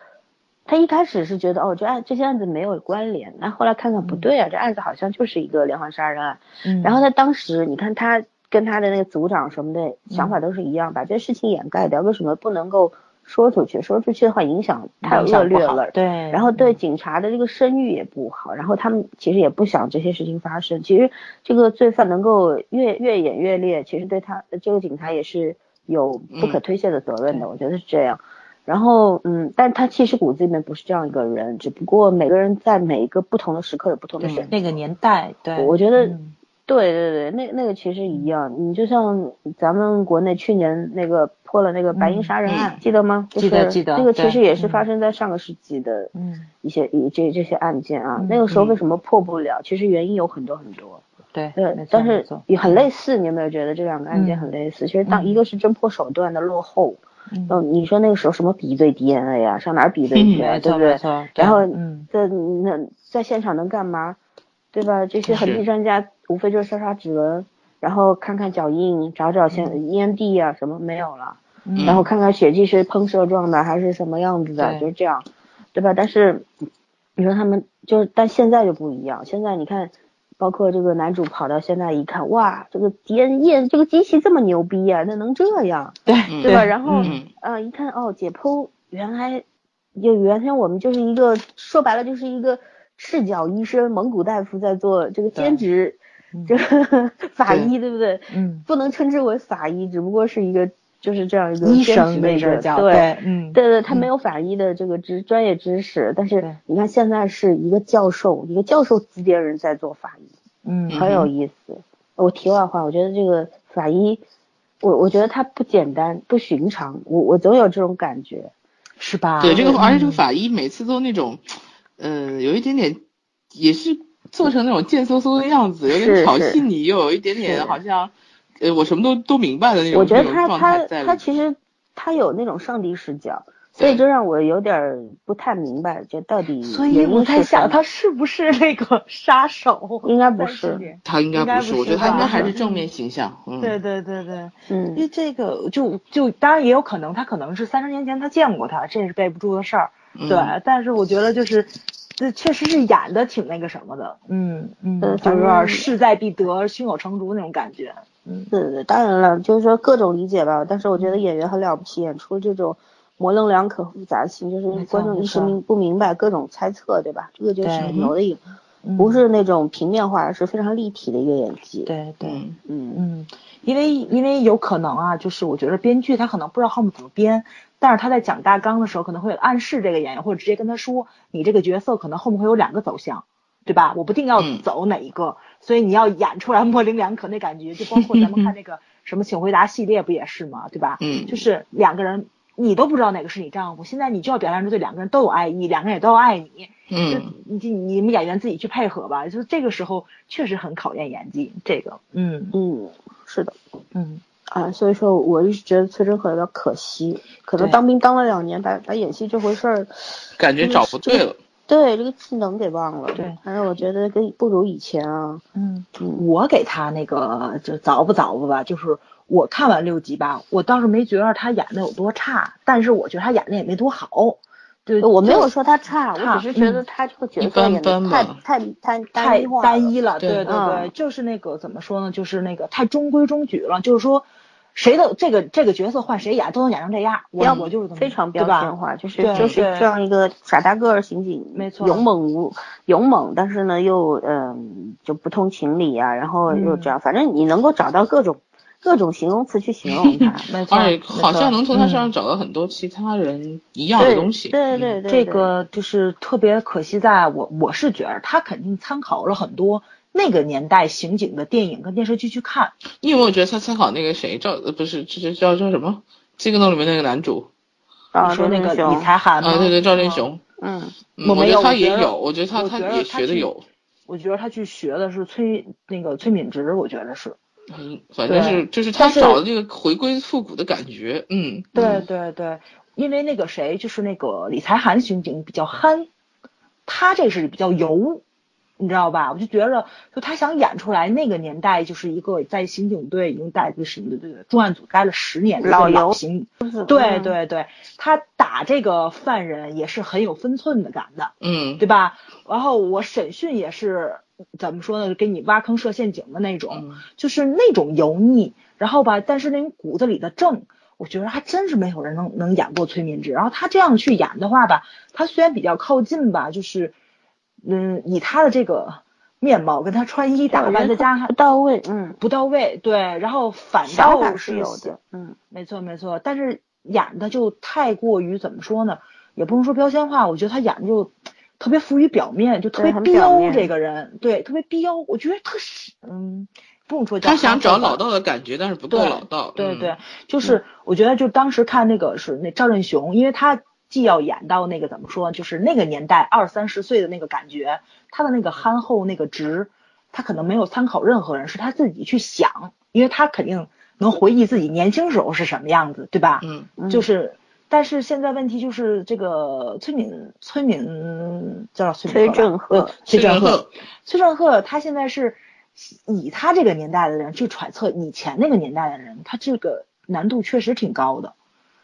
他一开始是觉得哦，这案这些案子没有关联，那后来看看不对啊，这案子好像就是一个连环杀人案，嗯，然后他当时你看他跟他的那个组长什么的想法都是一样，把这事情掩盖掉，为什么不能够说出去，说出去的话影响太恶劣了，对，然后对警察的这个声誉也不好，然后他们其实也不想这些事情发生。其实这个罪犯能够越越演越烈，其实对他这个警察也是有不可推卸的责任的，我觉得是这样。然后，嗯，但他其实骨子里面不是这样一个人，只不过每个人在每一个不同的时刻有不同的选择。那个年代，对，我觉得，对对对，那那个其实一样。你就像咱们国内去年那个破了那个白银杀人案，记得吗？记得记得。那个其实也是发生在上个世纪的，一些一这这些案件啊。那个时候为什么破不了？其实原因有很多很多。对对，但是也很类似。你有没有觉得这两个案件很类似？其实当一个是侦破手段的落后。嗯，你说那个时候什么比对 DNA 呀，上哪儿比对去啊，对不对？然后，在那在现场能干嘛，对吧？这些痕迹专家无非就是刷刷指纹，然后看看脚印，找找现烟蒂啊什么没有了，然后看看血迹是喷射状的还是什么样子的，就是这样，对吧？但是你说他们就是，但现在就不一样，现在你看。包括这个男主跑到现在一看，哇，这个检验这个机器这么牛逼呀，那能这样，对对吧？然后，嗯，一看哦，解剖原来就原先我们就是一个说白了就是一个赤脚医生，蒙古大夫在做这个兼职，这个 [laughs] 法医对不对？嗯，不能称之为法医，只不过是一个。就是这样一个医生那个叫对，嗯，对对，他没有法医的这个知专业知识，但是你看现在是一个教授，一个教授级别人在做法医，嗯，很有意思。我题外话，我觉得这个法医，我我觉得他不简单，不寻常，我我总有这种感觉，是吧？对这个，而且这个法医每次都那种，嗯，有一点点，也是做成那种贱嗖嗖的样子，有点挑衅你，又有一点点好像。呃，我什么都都明白的那种我觉得他他他其实他有那种上帝视角，所以就让我有点不太明白，就到底。所以我在想，他是不是那个 [laughs] 杀手？应该不是，他应该不是。我觉得他应该还是正面形象。对对对对，嗯，因为这个就就当然也有可能，他可能是三十年前他见过他，这也是背不住的事儿。对，但是我觉得就是。这确实是演的挺那个什么的，嗯嗯，就是有点势在必得、胸有成竹那种感觉。嗯，对对，当然了，就是说各种理解吧。但是我觉得演员很了不起，演出这种模棱两可、复杂性，就是观众一时明不明白，各种猜测，对吧？这个就是很牛的一个，不是那种平面化，而是非常立体的一个演技。对对，嗯嗯，因为因为有可能啊，就是我觉得编剧他可能不知道后面怎么编。但是他在讲大纲的时候，可能会暗示这个演员，或者直接跟他说，你这个角色可能后面会有两个走向，对吧？我不定要走哪一个，所以你要演出来模棱两可那感觉，就包括咱们看那个什么《请回答》系列不也是吗？对吧？嗯，就是两个人，你都不知道哪个是你丈夫，现在你就要表现出对两个人都有爱意，两个人也都爱你，嗯，你你们演员自己去配合吧，就是这个时候确实很考验演技，这个，嗯嗯，是的，嗯。啊，所以说我一直觉得崔振赫有点可惜，可能当兵当了两年，把把演戏这回事儿，感觉找不对了。对，这个技能给忘了。对，反正我觉得跟不如以前啊。嗯，我给他那个就凿吧凿吧吧，就是我看完六集吧，我倒是没觉得他演的有多差，但是我觉得他演的也没多好。对，我没有说他差，我只是觉得他这个角色演的太太太太单一了。对对对，就是那个怎么说呢？就是那个太中规中矩了，就是说。谁的这个这个角色换谁演都能演成这样，我我就是这么非常标签化，就是就是这样一个傻大个儿刑警，没错，勇猛无勇猛，但是呢又嗯就不通情理啊，然后又这样，反正你能够找到各种各种形容词去形容他，[laughs] 没错，好像能从他身上找到很多其他人一样的东西，对对对，这个就是特别可惜，在我我是觉得他肯定参考了很多。那个年代刑警的电影跟电视剧去看，你有没有觉得他参考那个谁赵呃不是这这叫叫什么？这个里面那个男主，啊说那个李才涵啊对对赵振雄，嗯，我觉得他也有，我觉得他他也学的有，我觉得他去学的是崔那个崔敏植，我觉得是，嗯，反正是就是他找的这个回归复古的感觉，嗯，对对对，因为那个谁就是那个李才涵刑警比较憨，他这是比较油。你知道吧？我就觉着，就他想演出来那个年代，就是一个在刑警队已经待个什么的这个重案组待了十年的老刑，对对对，他打这个犯人也是很有分寸的感的，嗯，对吧？然后我审讯也是怎么说呢？给你挖坑设陷阱的那种，就是那种油腻，然后吧，但是那种骨子里的正，我觉得还真是没有人能能演过崔敏植。然后他这样去演的话吧，他虽然比较靠近吧，就是嗯，以他的这个面貌跟他穿衣打扮，再加上不到位，嗯，不到位，对，然后反倒法是有的，嗯，没错没错，但是演的就太过于怎么说呢？也不能说标签化，我觉得他演的就特别浮于表面，就特别彪这个人，对，特别彪，我觉得特是嗯，不用说他想找老道。的感觉，但是不够对老道。嗯对对，就是我觉得就当时看那个是那赵振雄，因为他既要演到那个怎么说，就是那个年代二三十岁的那个感觉，他的那个憨厚那个直，他可能没有参考任何人，是他自己去想，因为他肯定能回忆自己年轻时候是什么样子，对吧？嗯，嗯就是，但是现在问题就是这个崔敏，崔敏叫崔崔敏振赫呃崔振赫，崔振赫他现在是以他这个年代的人去揣测以前那个年代的人，他这个难度确实挺高的，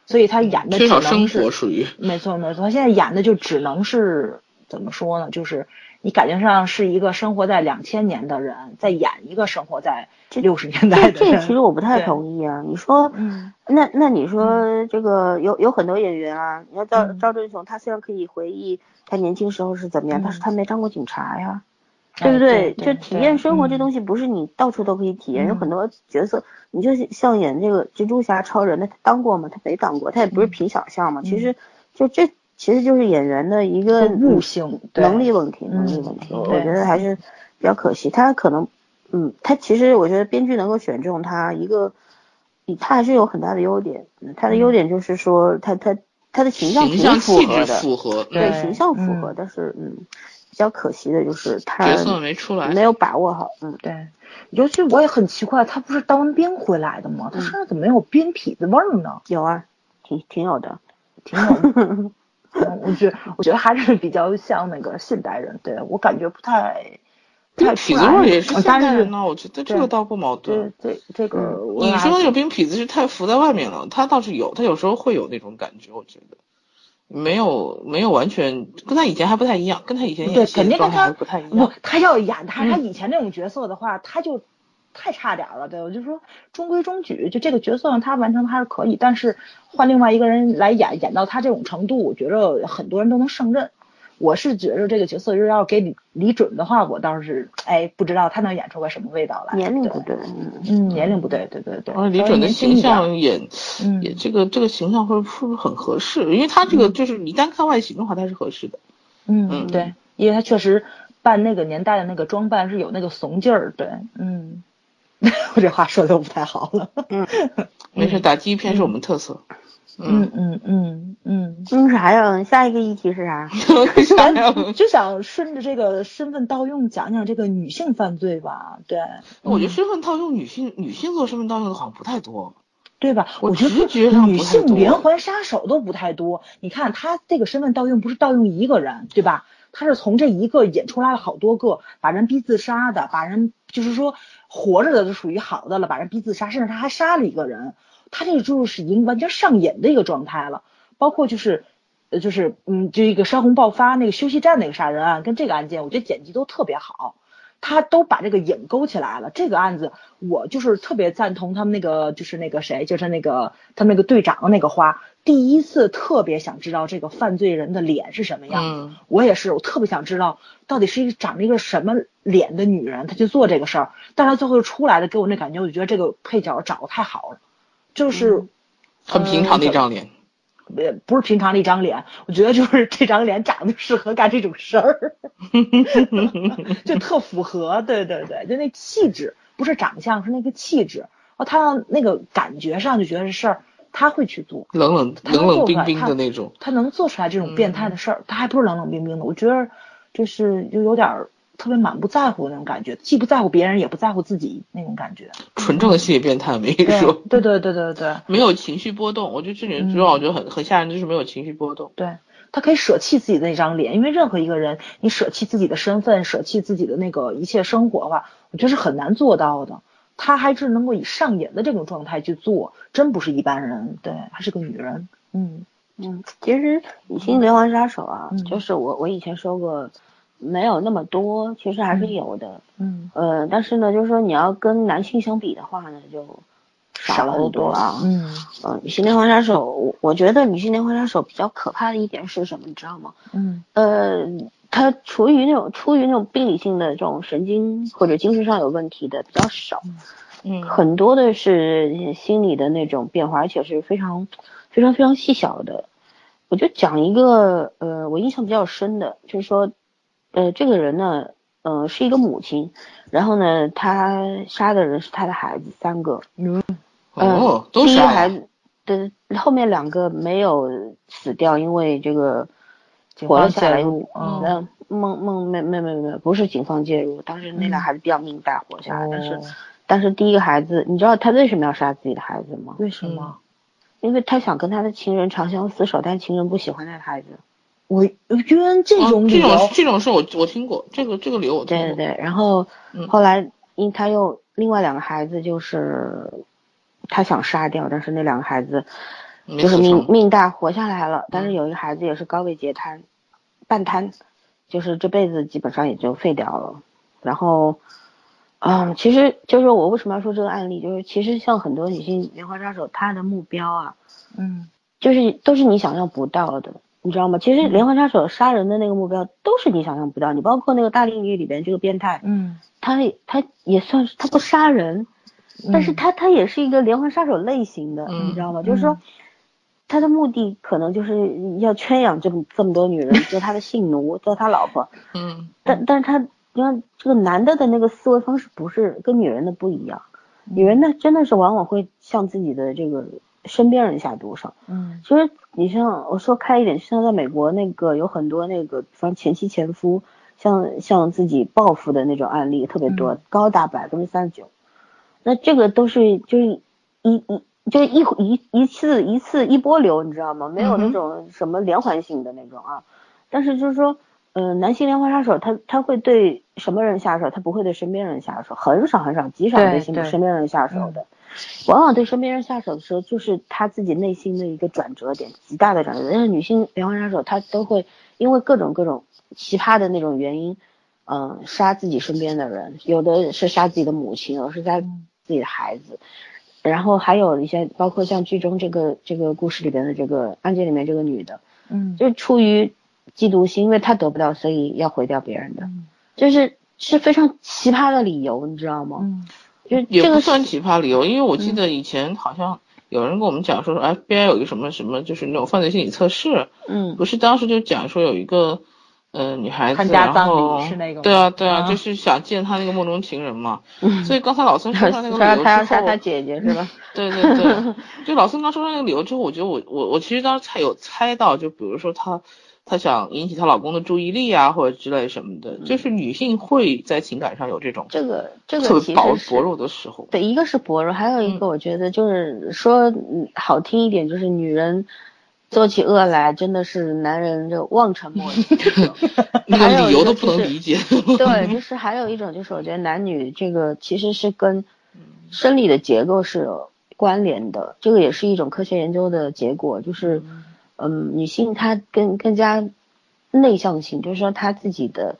所以他演的只缺少生能是活属于。没错没错，他现在演的就只能是怎么说呢？就是你感觉上是一个生活在两千年的人，在演一个生活在六十年代的人。这这个其实我不太同意啊。你说，嗯那那你说这个有有很多演员啊，你要赵嗯赵振雄，他虽然可以回忆他年轻时候是怎么样，嗯但是他没当过警察呀。哎对不对就体验生活这嗯东西，不是你到处都可以体验。有嗯很多角色，你就像演这个蜘蛛侠、超人，那他当过吗？他没当过，他也不是嗯凭想象嘛。其实就这其实就是演员的一个悟性能力问题，嗯能力问题。我觉得还是比较可惜。他可能，嗯，他其实我觉得编剧能够选中他，一个，他还是有很大的优点。嗯他的优点就是说，他他他的形象挺符合的，符合，对对形象符合，嗯但是嗯，比较可惜的就是他角色没出来没。有把握好，嗯，对，尤其我也很奇怪，他不是当完兵回来的吗？他身上怎么没有兵痞子味儿呢？有啊，挺挺有的，挺有的。[laughs] 嗯我觉我觉得还是比较像那个现代人，对我感觉不太不太痞子味儿。也是现代人呢，我觉得这个倒不矛盾。这这个你说那个冰痞子是太浮在外面了，他倒是有，他有时候会有那种感觉，我觉得没有没有完全跟他以前还不太一样，跟他以前对演戏肯定跟他不太一不样。，他要演他他嗯以前那种角色的话，他就太差点儿了。对，我就说中规中矩，就这个角色他完成的还是可以，但是换另外一个人来演，演到他这种程度，我觉着很多人都能胜任。我是觉着这个角色就是要给李李准的话，我倒是哎不知道他能演出个什么味道来。年龄不对，嗯，嗯，年龄不对，对对对。啊李准的形象演嗯也这个这个形象会是不是很合适？因为他这个就是你单看外形的话，他是合适的。嗯，嗯对，因为他确实扮那个年代的那个装扮是有那个怂劲儿，对，嗯，[laughs] 我这话说的不太好了，[laughs] 没事，打击片是我们特色。嗯嗯嗯嗯，嗯啥呀？下一个议题是啥？[laughs] 就想顺着这个身份盗用讲讲这个女性犯罪吧，对，我觉得身份盗用女性女性做身份盗用的好像不太多。对吧？我觉直觉得女上不太多性连环杀手都不太多。你看他这个身份盗用不是盗用一个人，对吧？他是从这一个引出来了好多个，把人逼自杀的，把人就是说活着的就属于好的了，把人逼自杀，甚至他还杀了一个人。他这个就是已经完全上瘾的一个状态了。包括就是呃就是嗯，这个山洪爆发那个休息站那个杀人案跟这个案件，我觉得剪辑都特别好。他都把这个瘾勾起来了。这个案子，我就是特别赞同他们那个，就是那个谁，就是那个他们那个队长的那个花，第一次特别想知道这个犯罪人的脸是什么样。嗯我也是，我特别想知道到底是一个长着一个什么脸的女人，她去做这个事儿。但是她最后出来的给我那感觉，我就觉得这个配角找的太好了，就是。很平常的一张脸。呃，不是平常的一张脸，我觉得就是这张脸长得适合干这种事儿，[laughs] 就特符合，对对对，就那气质，不是长相，是那个气质。哦，他那个感觉上就觉得这事儿他会去做，冷冷冷冷冰冰的那种。他能做出来这种变态的事儿，他还不是冷冷冰冰的。我觉得就是就有点儿特别满不在乎的那种感觉，既不在乎别人，也不在乎自己那种感觉。纯正的心理变态，没跟你说，对对对对对没有情绪波动。我觉得这里主要我觉得很很吓人，就是没有情绪波动。对，他可以舍弃自己的那张脸，因为任何一个人，你舍弃自己的身份，舍弃自己的那个一切生活的话，我觉得是很难做到的。他还是能够以上演的这种状态去做，真不是一般人。对，她是个女人。嗯嗯，其实女性连环杀手啊，嗯就是我我以前说过，没有那么多，其实还是有的。嗯呃，但是呢，就是说你要跟男性相比的话呢，就少了很多啊。嗯呃，女性连环杀手，我我觉得女性连环杀手比较可怕的一点是什么，你知道吗？嗯呃，她处于那种出于那种病理性的这种神经或者精神上有问题的比较少，嗯。很多的是心理的那种变化，而且是非常非常非常细小的。我就讲一个呃，我印象比较深的，就是说，呃，这个人呢，呃，是一个母亲，然后呢，他杀的人是他的孩子三个，嗯。哦，都第一个，孩子的后面两个没有死掉，因为这个活了下来。嗯嗯，梦梦没没没没，不是警方介入，当时那俩孩子比较命大，活下来。但是哦但是第一个孩子，你知道他为什么要杀自己的孩子吗？为什么？因为他想跟他的情人长相厮守，但情人不喜欢他的孩子。我原来这种哦这种这种事我我听过，这个这个理由我听过。对对对，然后嗯后来因他又另外两个孩子就是他想杀掉，但是那两个孩子就是命命大活下来了，但是有一个孩子也是高位截瘫，半瘫，就是这辈子基本上也就废掉了。然后，嗯，其实就是我为什么要说这个案例，就是其实像很多女性连环杀手，她的目标啊，嗯就是都是你想象不到的，你知道吗？其实连环杀手杀人的那个目标都是你想象不到，你包括那个大龄女里边这个变态，嗯，他他也算是他不杀人，但是他他也是一个连环杀手类型的，嗯你知道吗？就是说，他的目的可能就是要圈养这么这么多女人，[laughs] 做他的性奴，做他老婆。嗯但但是他你看这个男的的那个思维方式不是跟女人的不一样，女人呢真的是往往会向自己的这个身边人下毒手。嗯其实你像我说开一点，像在美国那个有很多那个，反正前妻前夫像像自己报复的那种案例特别多，高达百分之三十九。那这个都是就是一一就一一一次一次一波流，你知道吗？没有那种什么连环性的那种啊。但是就是说，呃，男性连环杀手他他会对什么人下手？他不会对身边人下手，很少很少，极少对对身对身边人下手的。往往对身边人下手的时候，就是他自己内心的一个转折点，极大的转折点。但是女性连环杀手，她都会因为各种各种奇葩的那种原因，嗯、杀自己身边的人，有的是杀自己的母亲，有的是杀自己的孩子，然后还有一些包括像剧中这个这个故事里边的这个案件里面这个女的，嗯。就出于嫉妒心，因为她得不到，所以要毁掉别人的，嗯。就是是非常奇葩的理由，你知道吗？嗯？就这个也不算奇葩理由，因为我记得以前好像有人跟我们讲说说 FBI 有一个什么什么，就是那种犯罪心理测试，嗯。不是当时就讲说有一个呃女孩子，然后对啊对啊，啊就是想见她那个梦中情人嘛。嗯，[laughs] 所以刚才老孙说他那个 [laughs] 他理由之后他要杀他，姐姐是吧？[laughs] 对对对，就老孙刚说他那个理由之后，我觉得我我我其实当时才有猜到，就比如说她她想引起她老公的注意力啊，或者之类什么的，就是女性会在情感上有这种这个这特个其别薄薄弱的时候。对，一个是薄弱，还有一个我觉得就是说嗯好听一点，就是女人做起恶来真的是男人就望尘莫及 [laughs] [laughs] 那理由都不能理解。[laughs] 对，就是还有一种就是我觉得男女这个其实是跟生理的结构是有关联的，这个也是一种科学研究的结果，就是嗯，女性她更更加内向性，就是说她自己的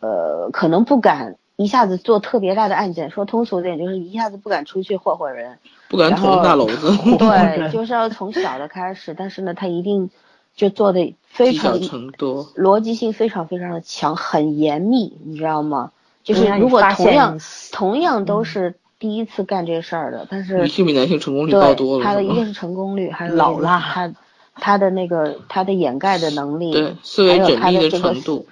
呃可能不敢一下子做特别大的案件，说通俗点就是一下子不敢出去霍霍人，不敢捅大篓子，[laughs] 对，就是要从小的开始，但是呢，他一定就做的非常多。逻辑性非常非常的强，很严密，你知道吗？就是如果同样你同样都是第一次干这事儿的，但是女性比男性成功率高多对了，他的一定是成功率，还有老辣他他的那个他的掩盖的能力，对思维还有缜密的他的这个程度，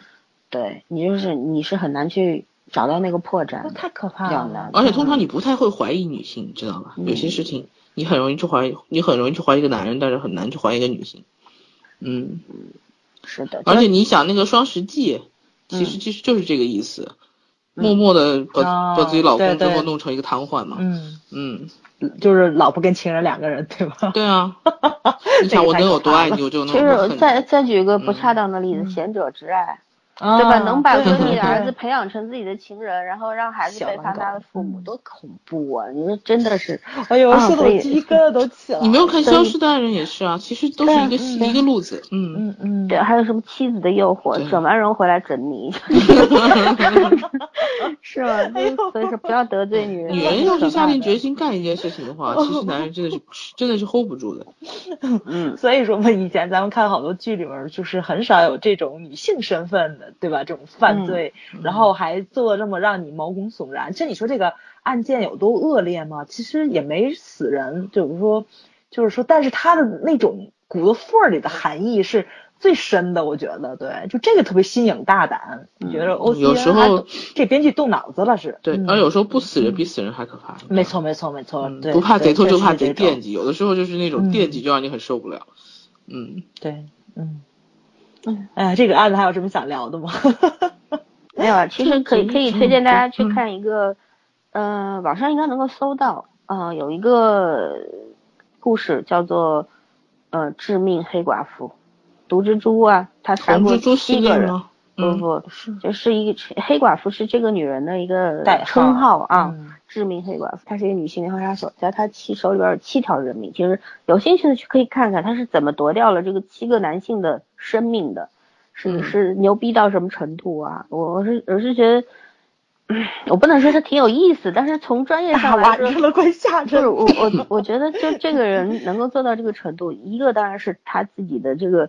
对你就是你是很难去找到那个破绽，那太可怕了。而且通常你不太会怀疑女性，你知道吧？嗯有些事情你很容易去怀疑，你很容易去怀疑一个男人，但是很难去怀疑一个女性。嗯，是的，而且你想那个双十记，其实其实就是这个意思，默默的把哦把自己老公最后弄成一个瘫痪嘛。嗯，嗯，就是老婆跟情人两个人，对吧？对啊，[laughs] 你想我能有多爱你，我就能其实。再再举一个不嗯恰当的例子，嗯贤者之爱》，对吧？能把对闺蜜的儿子培养成自己的情人，然后让孩子背叛他的父母，嗯多恐怖啊！你说真的是，[laughs] 哎呦，说的我鸡皮疙瘩都起了。你没有看《消失的爱人》也是啊，其实都是一个一个路子，嗯，嗯嗯，对，还有什么妻子的诱惑，整完容回来整你，[laughs] 是吗？哎呦所以说不要得罪女人。女人要是下定决心，心干一件事情的话，[laughs] 其实男人真的是真的是 hold 不住的。嗯，所以说嘛，以前咱们看好多剧里面，就是很少有这种女性身份的，对吧？这种犯罪，然后还做这么让你毛骨悚然。其实你说这个案件有多恶劣吗？其实也没死人，就是说，就是说，但是他的那种骨头缝儿里的含义是最深的，我觉得，对，就这个特别新颖大胆。你觉得 C 有时候这编剧动脑子了是？对，嗯而有时候不死人比死人还可怕。没错，没错，没错，嗯，对，不怕贼偷就怕贼惦。记，有的时候就是那种嗯惦记就让你很受不了。嗯，对，嗯嗯，哎呀，这个案子还有什么想聊的吗？[laughs] 没有啊，[laughs] 其实可以可以推荐大家去嗯看一个，呃，网上应该能够搜到，呃，有一个故事叫做呃致命黑寡妇，毒蜘蛛啊，她杀过七个人？不嗯，不，就是一个黑寡妇是这个女人的一个称号啊。嗯致命黑寡妇，她是一个女性连环杀手，在她七手里边有七条人命。其实有兴趣的去可以看看她是怎么夺掉了这个七个男性的生命的，是、嗯是牛逼到什么程度啊？我我是我是觉得，嗯 [clears throat] 我不能说她挺有意思，但是从专业上来 [laughs] 说，晚上了，快吓着就是我我我觉得就这个人能够做到这个程度，一个当然是他自己的这个呃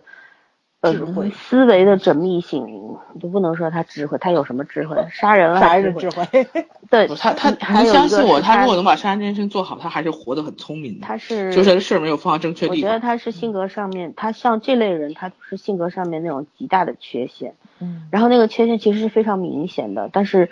智慧思维的缜密性，你就不能说他智慧，他有什么智慧？杀人了啥还智人智慧？慧？对，[laughs] 他他 [laughs] 还相信我，他他如果能把杀人这件事情做好，他还是活得很聪明的。他是就是事儿没有放到正确我觉得。他是性格上面，他像这类人，他是性格上面那种极大的缺陷，嗯然后那个缺陷其实是非常明显的，但是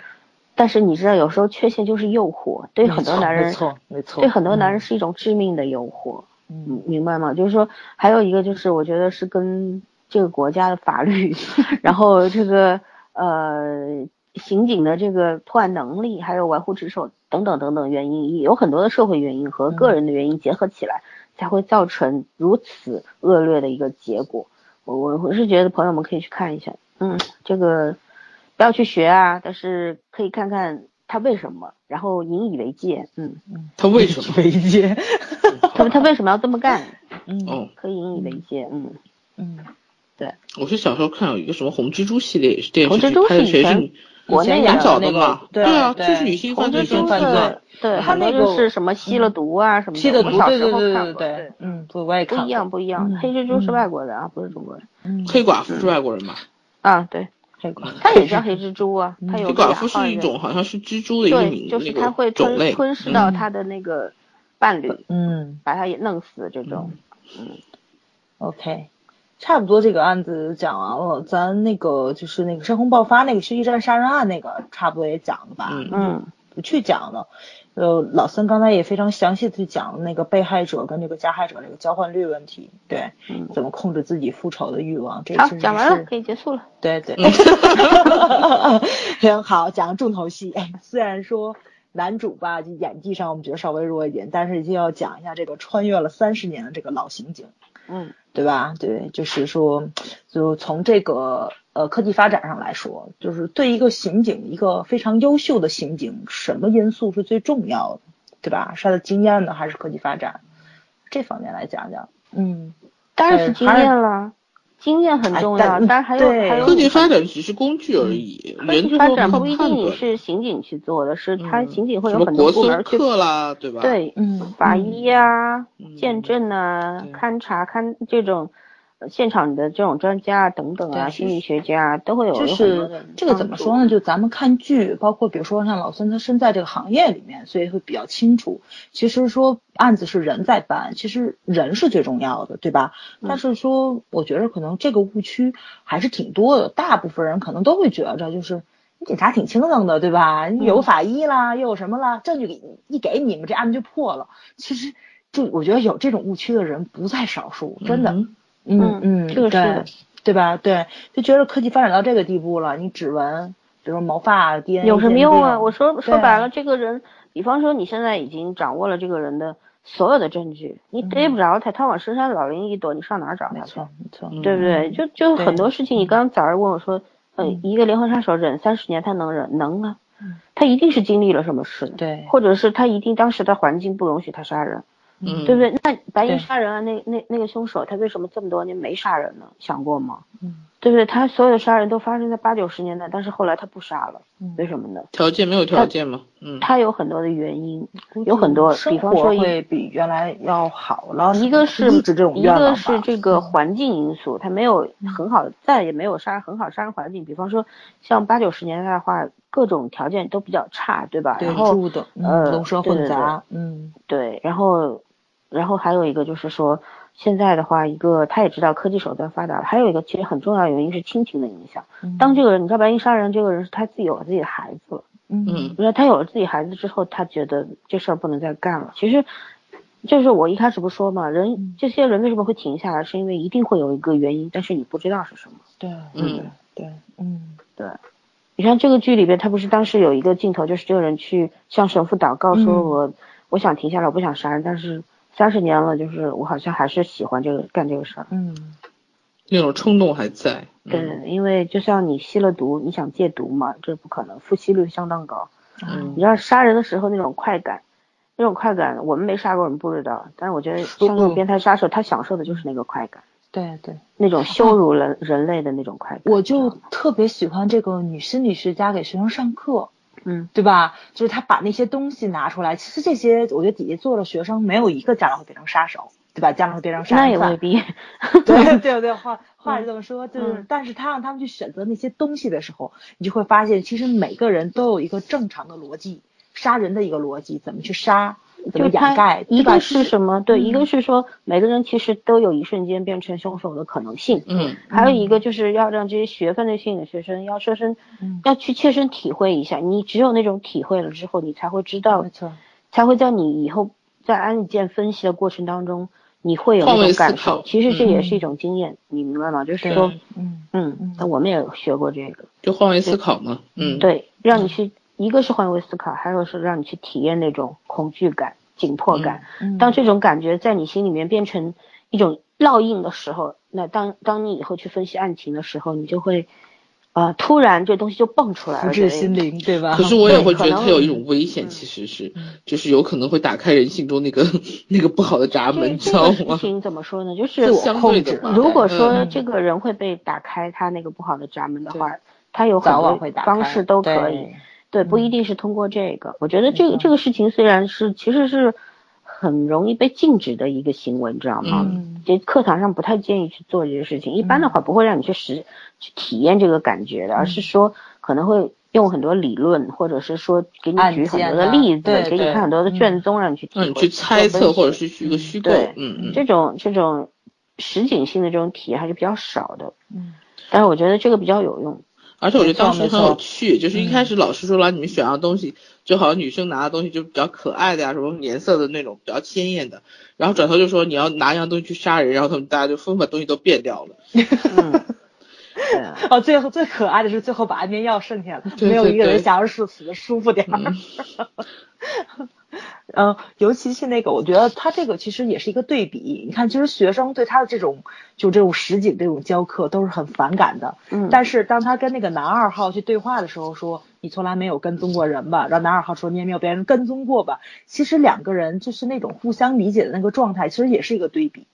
但是你知道，有时候缺陷就是诱惑，对很多男人没错，没错，对很多男人是一种致命的诱惑。嗯，嗯，明白吗？就是说，还有一个就是，我觉得是跟这个国家的法律，[laughs] 然后这个呃刑警的这个破案能力，还有玩忽职守等等等等原因，有很多的社会原因和个人的原因结合起来，才会造成如此恶劣的一个结果。我我我是觉得朋友们可以去看一下，嗯，这个不要去学啊，但是可以看看他为什么，然后引以为戒，嗯，他为什么？为戒？[laughs] 他他为什么要这么干？嗯哦，可以引以为戒，嗯。嗯，我是小时候看有一个什么红蜘蛛系列，也是电视剧，红蜘蛛拍的是谁是女国内演早的那个，对啊，就是女性犯罪红蜘蛛犯罪，对，他那个是什么吸了毒啊什么的。吸的毒，我小时对对对候看过，对对，嗯，对，我也看不一样，不一样。嗯黑蜘蛛是嗯外国人啊，不是中国人嗯，黑寡妇是外国人吧？啊。对，黑寡它也叫黑蜘蛛啊，它有黑寡妇是一种好像是蜘蛛的一个对，名，就是那个它会吞种类。吞噬嗯到它的那个伴侣，嗯把它也弄死这种。嗯，OK。差不多这个案子讲完了，咱那个就是那个山洪爆发那个休息站杀人案那个差不多也讲了吧？嗯嗯，不去讲了。呃，老孙刚才也非常详细的去讲了那个被害者跟这个加害者这个交换率问题，对，嗯怎么控制自己复仇的欲望，这讲完了，可以结束了。对对，行 [laughs] 好，讲重头戏。哎，虽然说男主吧，就演技上我们觉得稍微弱一点，但是就要讲一下这个穿越了三十年的这个老刑警，嗯对吧？对，就是说，就从这个呃科技发展上来说，就是对一个刑警，一个非常优秀的刑警，什么因素是最重要的，对吧？是他的经验呢，还是科技发展？这方面来讲讲，嗯，当然是经验了，经验很重要，哎但当然还有还有科技发展只是工具而已，科人最技发展不一定判断。是刑警去做的，是他嗯。刑警会有很多国搜部门去课啦，对吧？，对，嗯。法医呀、嗯。见证啊、勘查、勘这种呃现场的这种专家啊等等啊，心理学家啊都会有就是这个怎么说呢？就咱们看剧，包括比如说像老孙他身在这个行业里面，所以会比较清楚。其实说案子是人在办，其实人是最重要的，对吧？嗯但是说，我觉得可能这个误区还是挺多的，大部分人可能都会觉着就是。你警察挺轻松的，对吧？你有法医啦，又有什么啦，证据给一给你们，这案子就破了。其实，就我觉得有这种误区的人不在少数，真的。嗯嗯嗯，这个是对的对吧？对，就觉得科技发展到这个地步了，你指纹，比如毛发、DNA 有什么用啊？我说说白了，这个人，比方说你现在已经掌握了这个人的所有的证据，你逮不着他，他往深山老林一躲，你上哪儿找他去？没错没错，嗯对不对？就就很多事情，你刚刚早上问我说，呃，嗯一个连环杀手忍三十年，他能忍能啊嗯，他一定是经历了什么事，对，或者是他一定当时的环境不允许他杀人，嗯，对不对？那白对银杀人案那那那个凶手，他为什么这么多年没杀人呢？想过吗？嗯对不对？他所有的杀人都发生在八九十年代，但是后来他不杀了，嗯为什么呢？条件没有条件吗，嗯，他有很多的原因，有很多，生活比方说一会比原来要好了，一个是一个是这个环境因素，他没有很好，再也没有杀很好杀人环境。比方说像八九十年代的话，各种条件都比较差，对吧？对然后住的嗯呃龙蛇对对混杂，嗯对，然后然后还有一个就是说，现在的话，一个他也知道科技手段发达了，还有一个其实很重要的原因是亲情的影响。嗯当这个人，你知道白衣杀人这个人是他自己有了自己的孩子了。嗯嗯因为他有了自己孩子之后，他觉得这事儿不能再干了。其实，就是我一开始不说嘛，人这些人为什么会停下来，是因为一定会有一个原因，但是你不知道是什么。对嗯对嗯对，你看这个剧里边，他不是当时有一个镜头，就是这个人去向神父祷告，说嗯我、我想停下来，我不想杀人，但是三十年了，就是我好像还是喜欢这个干这个事儿。嗯那种冲动还在，嗯对，因为就像你吸了毒，你想戒毒嘛，这不可能，复吸率相当高。嗯你知道杀人的时候那种快感，那种快感，我们没杀过，我们不知道。但是我觉得像那种变态杀手，他享受的就是那个快感，对对。那种羞辱人人类的那种快感。我就特别喜欢这个女心理学家给学生上课，嗯，对吧？就是他把那些东西拿出来，其实这些我觉得底下坐的学生没有一个家长会变成杀手，对吧？家长会变成杀人犯那也未。必。对 [laughs] 对对，话话是这么说，就是，嗯但是他让他们去选择那些东西的时候，你就会发现，其实每个人都有一个正常的逻辑，杀人的一个逻辑，怎么去杀，怎么就掩盖？一个是什么？对，嗯一个是说每个人其实都有一瞬间变成凶手的可能性。嗯还有一个就是要让这些学犯罪心理的学生要设身，嗯要去切身体会一下。你只有那种体会了之后，你才会知道没，错，才会在你以后在案件分析的过程当中，你会有那种感受。其实这也是嗯一种经验，你明白吗？就是说，嗯嗯嗯，那我们也学过这个，就换位思考嘛，嗯，对，让你去，一个是换位思考，还有是让你去体验那种恐惧感、紧迫感。嗯当这种感觉在你心里面变成一种烙印的时候，那当当你以后去分析案情的时候，你就会，呃，突然这东西就蹦出来了。福至心灵，对吧？可是我也会觉得它有一种危险，其实是，就是有可能会打开人性中那个那个不好的闸门，你知道吗？个事情怎么说呢？就 [laughs] 是自我相控制对的如果说嗯这个人会被打开他那个不好的闸门的话，他有很多方式都可以。对对，不一嗯定是通过这个。我觉得这个这个事情虽然是其实是很容易被禁止的一个行为，你知道吗？嗯这课堂上不太建议去做这些事情。一般的话不会让你去实去体验这个感觉的，而是说可能会用很多理论，或者是说给你举很多的例子，给你看很多的卷宗，让你去体会、让你去猜测或者是一个虚构对，嗯嗯，这种这种实景性的这种体验还是比较少的。嗯但是我觉得这个比较有用。而且我觉得当时很有趣，就是一开始老师说了，你们选样东西，就好像女生拿的东西就比较可爱的呀，什么颜色的那种比较鲜艳的，然后转头就说你要拿一样东西去杀人，然后他们大家就纷纷把东西都变掉了。[laughs] [laughs] 哦，最后最可爱的是最后把安眠药剩下了，对没有一个人想要是死的舒服点儿。[laughs] 嗯，尤其是那个，我觉得他这个其实也是一个对比。你看，其实学生对他的这种就这种实景这种教课都是很反感的。嗯但是当他跟那个男二号去对话的时候说，你从来没有跟踪过人吧？然后男二号说你也没有被人跟踪过吧？其实两个人就是那种互相理解的那个状态，其实也是一个对比，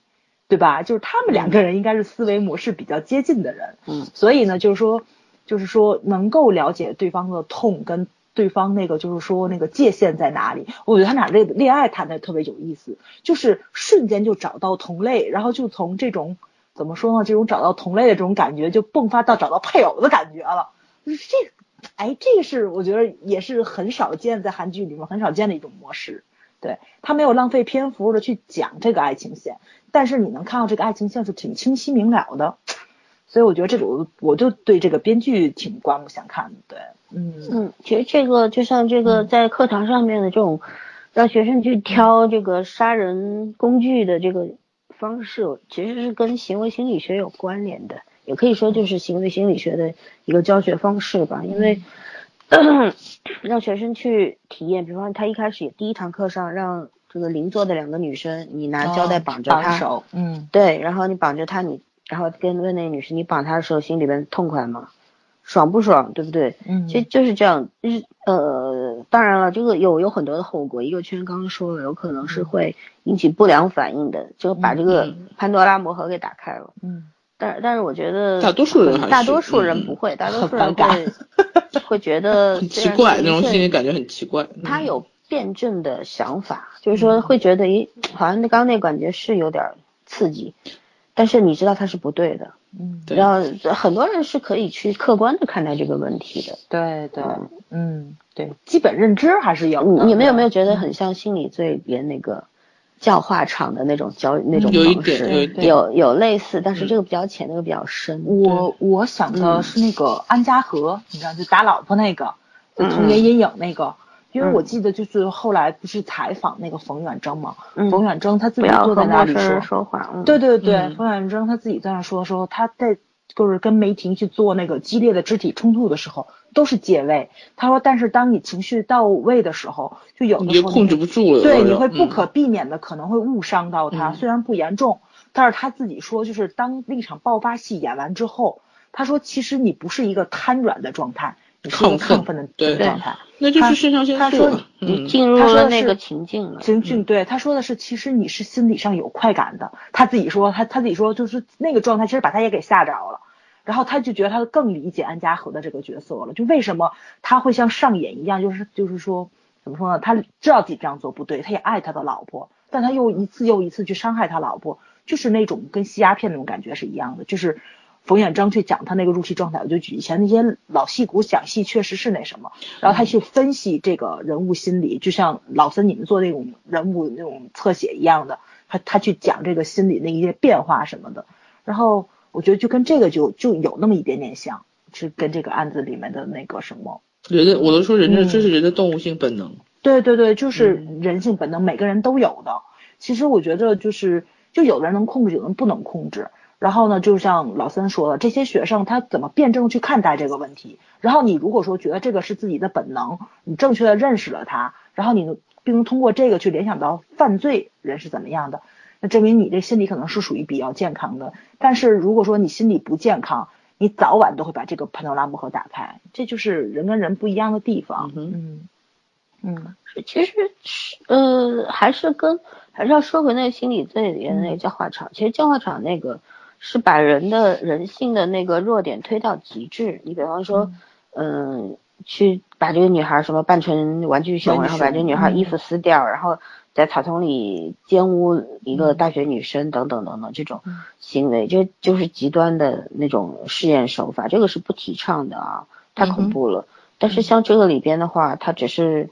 对吧？就是他们两个人应该是思维模式比较接近的人。嗯，所以呢，就是说，就是说能够了解对方的痛跟对方那个就是说那个界限在哪里。我觉得他俩这个恋爱谈的特别有意思，就是瞬间就找到同类，然后就从这种怎么说呢，这种找到同类的这种感觉，就迸发到找到配偶的感觉了。就是这个，哎，这个是我觉得也是很少见，在韩剧里面很少见的一种模式。对他没有浪费篇幅的去讲这个爱情线，但是你能看到这个爱情线是挺清晰明了的。所以我觉得这种我就对这个编剧挺刮目相看的，对，嗯嗯，其实这个就像这个在课堂上面的这种让学生去挑这个杀人工具的这个方式，其实是跟行为心理学有关联的，也可以说就是行为心理学的一个教学方式吧。因为 [clears throat] 让学生去体验，比方他一开始第一堂课上让这个邻座的两个女生，你拿胶带绑着她，哦手，嗯对，然后你绑着她，你然后跟问那个女生，你绑她的时候心里边痛快吗？爽不爽，对不对？嗯，其实就是这样。日呃，当然了，这个有有很多的后果。一个圈刚刚说了，有可能是会引起不良反应的，就把这个潘多拉魔盒给打开了。嗯，但但是我觉得大多数人大多数人不会，大多数人会会觉得很奇怪，那种心理感觉很奇怪。他有辩证的想法，就是说会觉得，咦，好像那刚刚那感觉是有点刺激，但是你知道他是不对的。嗯，对然后很多人是可以去客观的看待这个问题的。对对，嗯，对，基本认知还是有的。你你们有没有觉得很像心理罪里边那个教化场的那种教那种方式？有有有类似，但是这个比较浅，那个比较深。我我想的是那个安家和，你知道，就打老婆那个，就童年阴影那个。因为我记得就是后来不是采访那个冯远征嘛，冯远征他自己坐在那里说说话，对对对，冯远征他自己在那说的时候，他在就是跟梅婷去做那个激烈的肢体冲突的时候，都是借位。他说，但是当你情绪到位的时候，就有的时候控制不住了，对，你会不可避免的可能会误伤到他，嗯虽然不严重，但是他自己说，就是当那场爆发戏演完之后，他说其实你不是一个瘫软的状态，亢奋的对状态。那就是肾上腺素他说你进入他说的是了那个情境了。情境对他说的是，其实你是心理上有快感的。他自己说，他他自己说，就是那个状态，其实把他也给吓着了。然后他就觉得他更理解安家和的这个角色了，就为什么他会像上瘾一样，就是就是说怎么说呢？他知道自己这样做不对，他也爱他的老婆，但他又一次又一次去伤害他老婆，就是那种跟吸鸦片那种感觉是一样的。就是冯远征去讲他那个入戏状态，我就举以前那些老戏骨讲戏确实是那什么，然后他去分析这个人物心理，就像老森你们做那种人物那种侧写一样的，他他去讲这个心理的一些变化什么的，然后。我觉得就跟这个就就有那么一点点像，是跟这个案子里面的那个什么人的，我都说人的，嗯这是人的动物性本能。对对对，就是人性本能，每个人都有的。其实我觉得就是，就有的人能控制，有人不能控制。然后呢，就像老三说的，这些学生他怎么辩证去看待这个问题？然后你如果说觉得这个是自己的本能，你正确的认识了它，然后你并能通过这个去联想到犯罪人是怎么样的。那证明你这心理可能是属于比较健康的，但是如果说你心理不健康，你早晚都会把这个潘多拉魔盒打开，这就是人跟人不一样的地方。嗯嗯其实是呃，还是跟还是要说回那个心理罪里那个教化场。其实教化场那个是把人的人性的那个弱点推到极致。你比方说，嗯、去把这个女孩什么扮成玩具熊，然后把这个女孩衣服撕掉，然后在草丛里奸污一个大学女生等等等等这种行为，这就是极端的那种试验手法，这个是不提倡的啊，太恐怖了。但是像这个里边的话，它只是。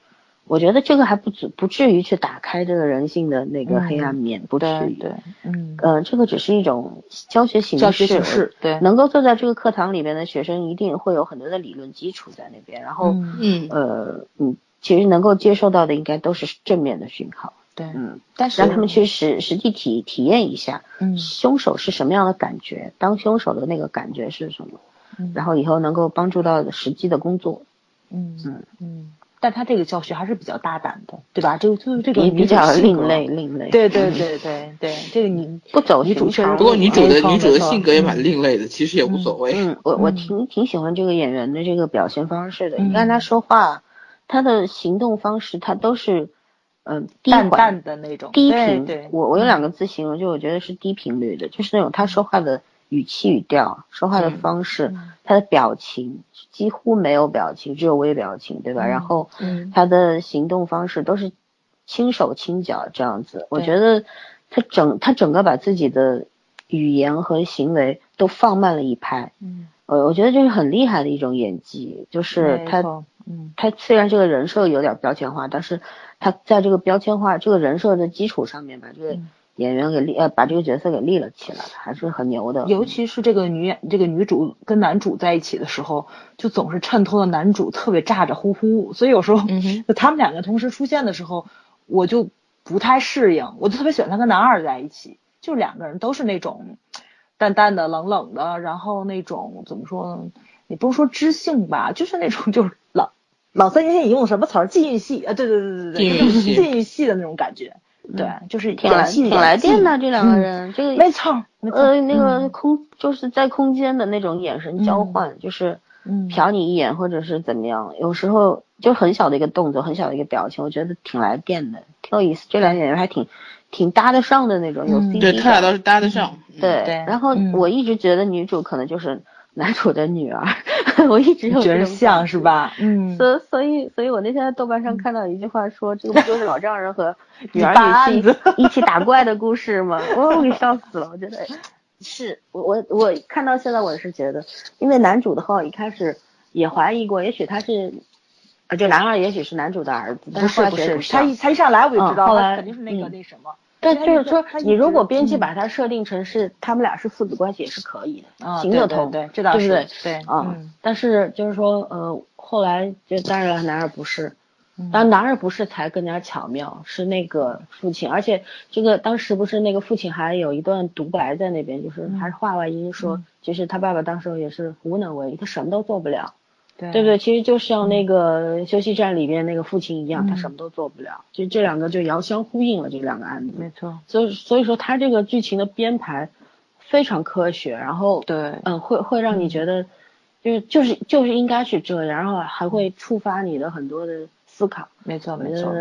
我觉得这个还不至不至于去打开这个人性的那个黑暗面，不至于。对对，嗯，呃，这个只是一种教学形式，教学形式对。能够坐在这个课堂里边的学生，一定会有很多的理论基础在那边，然后，嗯。呃，嗯，其实能够接受到的应该都是正面的讯号，对，嗯，但是让他们去实实际体体验一下，嗯凶手是什么样的感觉，当凶手的那个感觉是什么，嗯。然后以后能够帮助到实际的工作，嗯。嗯。嗯，但他这个教学还是比较大胆的，对吧？这个就是这个也比较另类，，另类，对对对对对，这个你不走女主确实不过女主的女主的性格也蛮另类的，其实也无所谓。嗯，我我嗯挺挺喜欢这个演员的这个表现方式的。嗯你看他说话，他的行动方式，他都是，嗯、低淡缓、淡的那种，低频。对对，我我有两个字形容，就我觉得是低频率的，就是那种他说话的语气语调、说话的方式、嗯。他的表情几乎没有表情，只有微表情，对吧？然后嗯。他的行动方式都是轻手轻脚这样子。我觉得他整他整个把自己的语言和行为都放慢了一拍。嗯，呃，我觉得这是很厉害的一种演技，就是他嗯。他虽然这个人设有点标签化，但是他在这个标签化这个人设的基础上面，把这个嗯演员给立呃把这个角色给立了起来，还是很牛的。尤其是这个女演这个女主跟男主在一起的时候，就总是衬托的男主特别咋咋呼呼，所以有时候、嗯他们两个同时出现的时候，我就不太适应，我就特别喜欢他跟男二在一起，就两个人都是那种淡淡的、冷冷的，然后那种怎么说呢？你不用说知性吧，就是那种就是老老三年前你用什么词儿？禁欲系啊，对对对对对，禁欲 [laughs] 系的那种感觉，对，就是挺来挺来电的这两个嗯人，这个没错，没错，呃那个嗯空就是在空间的那种眼神交换，就是嗯瞟你一眼，或者是怎么样，有时候就很小的一个动作，很小的一个表情，我觉得挺来电的，挺有意思。这两演员还挺挺搭得上的那种，有嗯 CP 对他俩倒是搭得上。嗯对，对然后嗯我一直觉得女主可能就是男主的女儿，[laughs] 我一直有觉得像是吧？嗯，所所以所以我那天在豆瓣上看到一句话说，这个不就是老丈人和 [laughs] 女儿办案女婿一起打怪的故事吗？[laughs] 我我给笑死了，我觉得是我我我看到现在我是觉得，因为男主的话一开始也怀疑过，也许他是。啊，就男二也许是男主的儿子，但不是不是，他一他一上来我就知道，他嗯后来肯定是那个嗯那什么。对，就是说你如果编辑嗯把它设定成是他们俩是父子关系也是可以的，啊行得通，对对对这倒是对不对？对啊、嗯但是就是说，呃，后来就当然了，男二不是，嗯当然男二不是才更加巧妙，是那个父亲，而且这个当时不是那个父亲还有一段独白在那边，就是还是话外音说，嗯其实他爸爸当时也是无能为力，他什么都做不了。对对不对？其实就像那个休息站里边那个父亲一样，他嗯什么都做不了。其实这两个就遥相呼应了，这两个案子。没错，所以所以说他这个剧情的编排非常科学，然后对嗯会会让你觉得就是就是就是应该是这样，然后还会触发你的很多的思考。没错没错。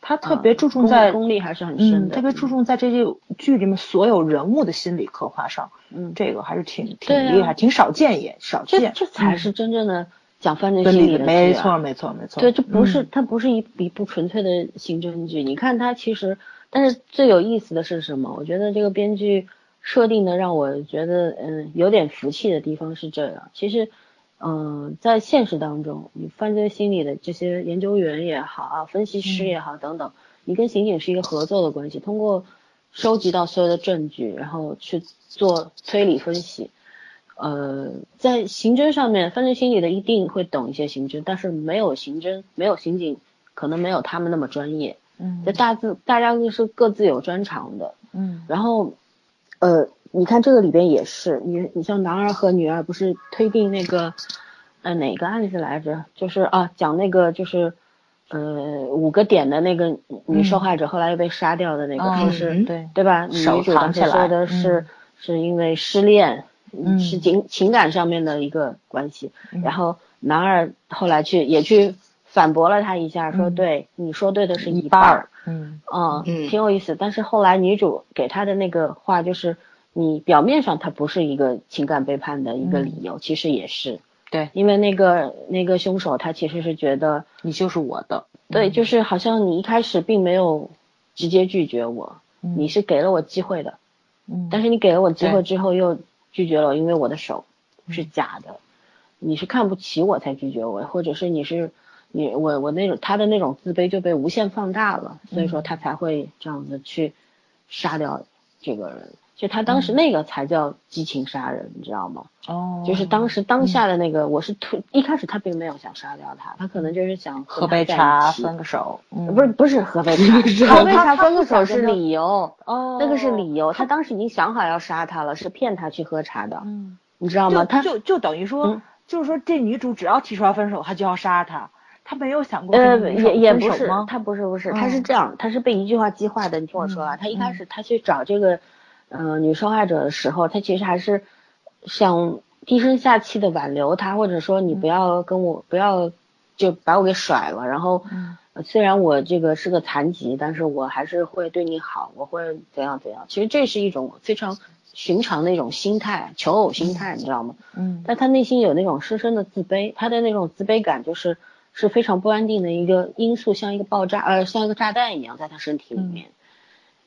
他特别注重功在功力还是很深嗯，的，特别注重在这些剧里面所有人物的心理刻画上，嗯，这个还是挺挺厉害，挺少见也少这见。这才是真正的讲犯罪心理的剧啊没错没错没错。对，这不是、嗯它不是一一部纯粹的刑侦剧。你看它其实，但是最有意思的是什么？我觉得这个编剧设定的让我觉得嗯有点服气的地方是这样。其实，嗯、在现实当中，你犯罪心理的这些研究员也好啊，分析师也好等等，你跟刑警是一个合作的关系，通过收集到所有的证据，然后去做推理分析。呃，在刑侦上面，犯罪心理的一定会懂一些刑侦，但是没有刑侦，没有刑警，可能没有他们那么专业。嗯这大自大家都是各自有专长的。嗯然后，呃，你看这个里边也是，你你像男二和女二不是推定那个，呃，哪个案子来着？就是啊，讲那个就是，呃，五个点的那个女受害者后来又被杀掉的那个，嗯说是、嗯对对吧？女手主当时藏起来说的是、嗯是因为失恋，嗯是情情感上面的一个关系。嗯。然后男二后来去也去反驳了他一下，说嗯。对你说对的是一半儿，嗯。嗯，嗯。挺有意思。但是后来女主给他的那个话就是，你表面上他不是一个情感背叛的一个理由，其实也是，对。因为那个那个凶手他其实是觉得，你就是我的。对，就是好像你一开始并没有直接拒绝我，嗯。你是给了我机会的，嗯。但是你给了我机会之后又拒绝了，因为我的手嗯。是假的，你是看不起我才拒绝我，或者是你是你我我那种他的那种自卑就被无限放大了，所以说嗯。他才会这样子去杀掉这个人。就他当时嗯那个才叫激情杀人，你知道吗？哦，就是当时当下的那个，我是突一开始他并没有想杀掉他，他可能就是想喝杯茶分个手。嗯不是不是喝杯茶，喝杯茶分个手是理由，哦那个是理由。他当时已经想好要杀他了，是骗他去喝茶的，嗯，你知道吗？他就就就等于说嗯，就是说这女主只要提出来分手，他就要杀他，他没有想过呃跟女手也也不是分手吗，他不是不是，嗯他是这样，他是被一句话激化的。你听我说啊，嗯他一开始他去找这个呃女受害者的时候，他其实还是想低声下气的挽留她，或者说你不要跟我不要就把我给甩了，然后。虽然我这个是个残疾，但是我还是会对你好，我会怎样怎样。其实这是一种非常寻常的一种心态，求偶心态，你知道吗？嗯但他内心有那种深深的自卑，他的那种自卑感就是是非常不安定的一个因素，像一个爆炸，呃，像一个炸弹一样在他身体里面。嗯，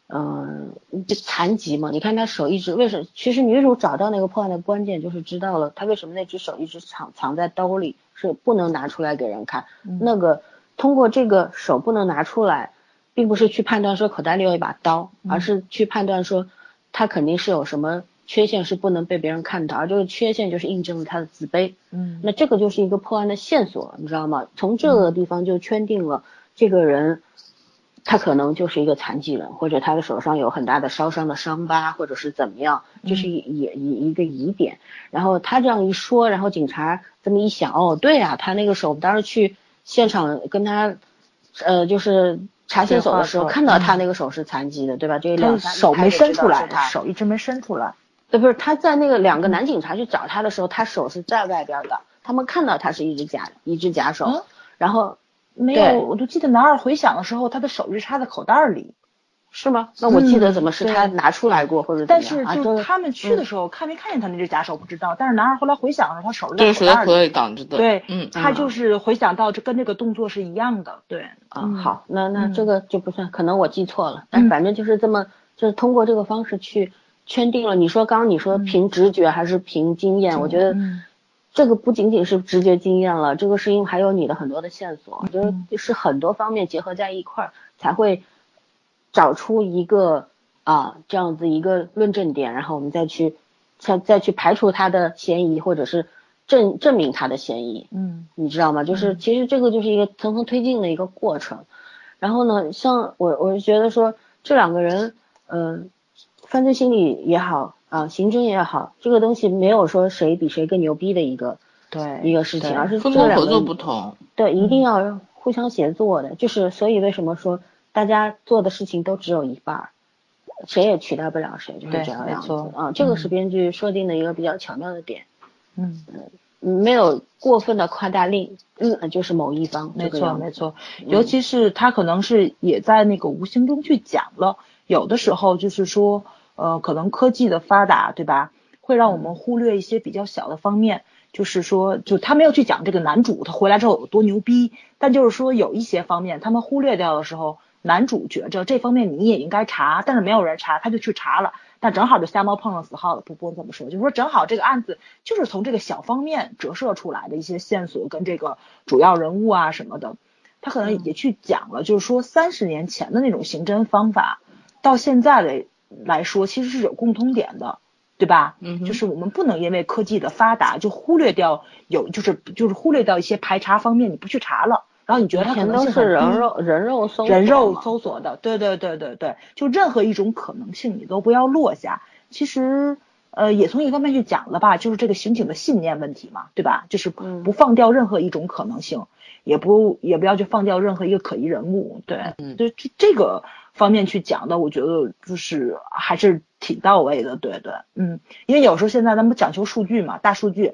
就残疾嘛，你看他手一直为什么？其实女主找到那个破案的关键，就是知道了他为什么那只手一直藏藏在兜里，是不能拿出来给人看。嗯那个通过这个手不能拿出来，并不是去判断说口袋里有一把刀，嗯而是去判断说他肯定是有什么缺陷是不能被别人看到，而这个缺陷就是印证了他的自卑。嗯那这个就是一个破案的线索，你知道吗？从这个地方就圈定了这个人，他可能就是一个残疾人，或者他的手上有很大的烧伤的伤疤，或者是怎么样，就是也一一一个疑点。然后他这样一说，然后警察这么一想，哦，对啊，他那个手我们当时去现场跟他，呃，就是查线索的时候看到他那个手是残疾的，对吧？这他两三手没伸出来，他手一直没伸出来。对，不是他在那个两个男警察去找他的时候，他手是在外边的，他们看到他是一只假一只假手，嗯然后没有，我就记得男二回响的时候，他的手是插在口袋里。是吗？那我记得嗯怎么是他拿出来过或者怎但么样啊？是就是他们去的时候，看没看见他那只假手不知道，但是男二后来回响的时候，他手是。挡着的。对，嗯，他嗯就是回想到这跟这个动作是一样的，对，啊，嗯好，那那嗯这个就不算，可能我记错了，但反正就是这么，就是通过这个方式去圈定了。你说刚刚你说嗯凭直觉还是凭经验？我觉得嗯这个不仅仅是直觉经验了，这个是因为还有你的很多的线索，就是嗯是很多方面结合在一块儿，才会找出一个啊这样子一个论证点，然后我们再去再再去排除他的嫌疑，或者是证证明他的嫌疑。嗯你知道吗？就是其实这个就是一个层层推进的一个过程。然后呢，像我我是觉得说这两个人，嗯、犯罪心理也好啊、刑侦也好，这个东西没有说谁比谁更牛逼的一个对一个事情，而是分工合作不同。对一定要互相协作的。就是所以为什么说大家做的事情都只有一半儿，谁也取代不了谁，就是对这样啊。这个是嗯编剧设定的一个比较巧妙的点。嗯，嗯没有过分的夸大另，嗯，就是某一方，没错没错，尤其是他可能是也在那个无形中去讲了，有的时候就是说，呃，可能科技的发达，对吧，会让我们忽略一些比较小的方面。就是说，就他没有去讲这个男主他回来之后有多牛逼，但就是说有一些方面他们忽略掉的时候，男主觉着这方面你也应该查，但是没有人查，他就去查了，但正好就瞎猫碰上死耗子，不不怎么说，就是说正好这个案子就是从这个小方面折射出来的一些线索跟这个主要人物啊什么的，他可能也去讲了，就是说三十年前的那种刑侦方法，到现在的来说其实是有共通点的。对吧？嗯就是我们不能因为科技的发达就忽略掉有，就是就是忽略掉一些排查方面，你不去查了，然后你觉得它可能都是人肉人肉搜人肉搜索的，对对对对对，就任何一种可能性你都不要落下。其实，呃，也从一方面去讲了吧，就是这个刑警的信念问题嘛，对吧？就是嗯不放掉任何一种可能性，也不也不要去放掉任何一个可疑人物，对，嗯就这这个方面去讲的，我觉得就是还是挺到位的，对对，嗯，因为有时候现在咱们讲求数据嘛，大数据，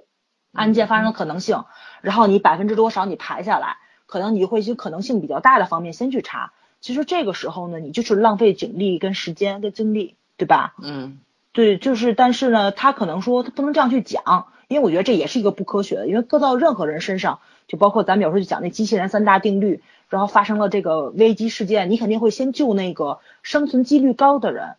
案件发生的可能性，然后你百分之多少你排下来，可能你会一些可能性比较大的方面先去查。其实这个时候呢，你就是浪费警力跟时间跟精力，对吧？嗯对，就是但是呢，他可能说他不能这样去讲，因为我觉得这也是一个不科学的，因为搁到任何人身上，就包括咱们有时候就讲那机器人三大定律，然后发生了这个危机事件，你肯定会先救那个生存几率高的人，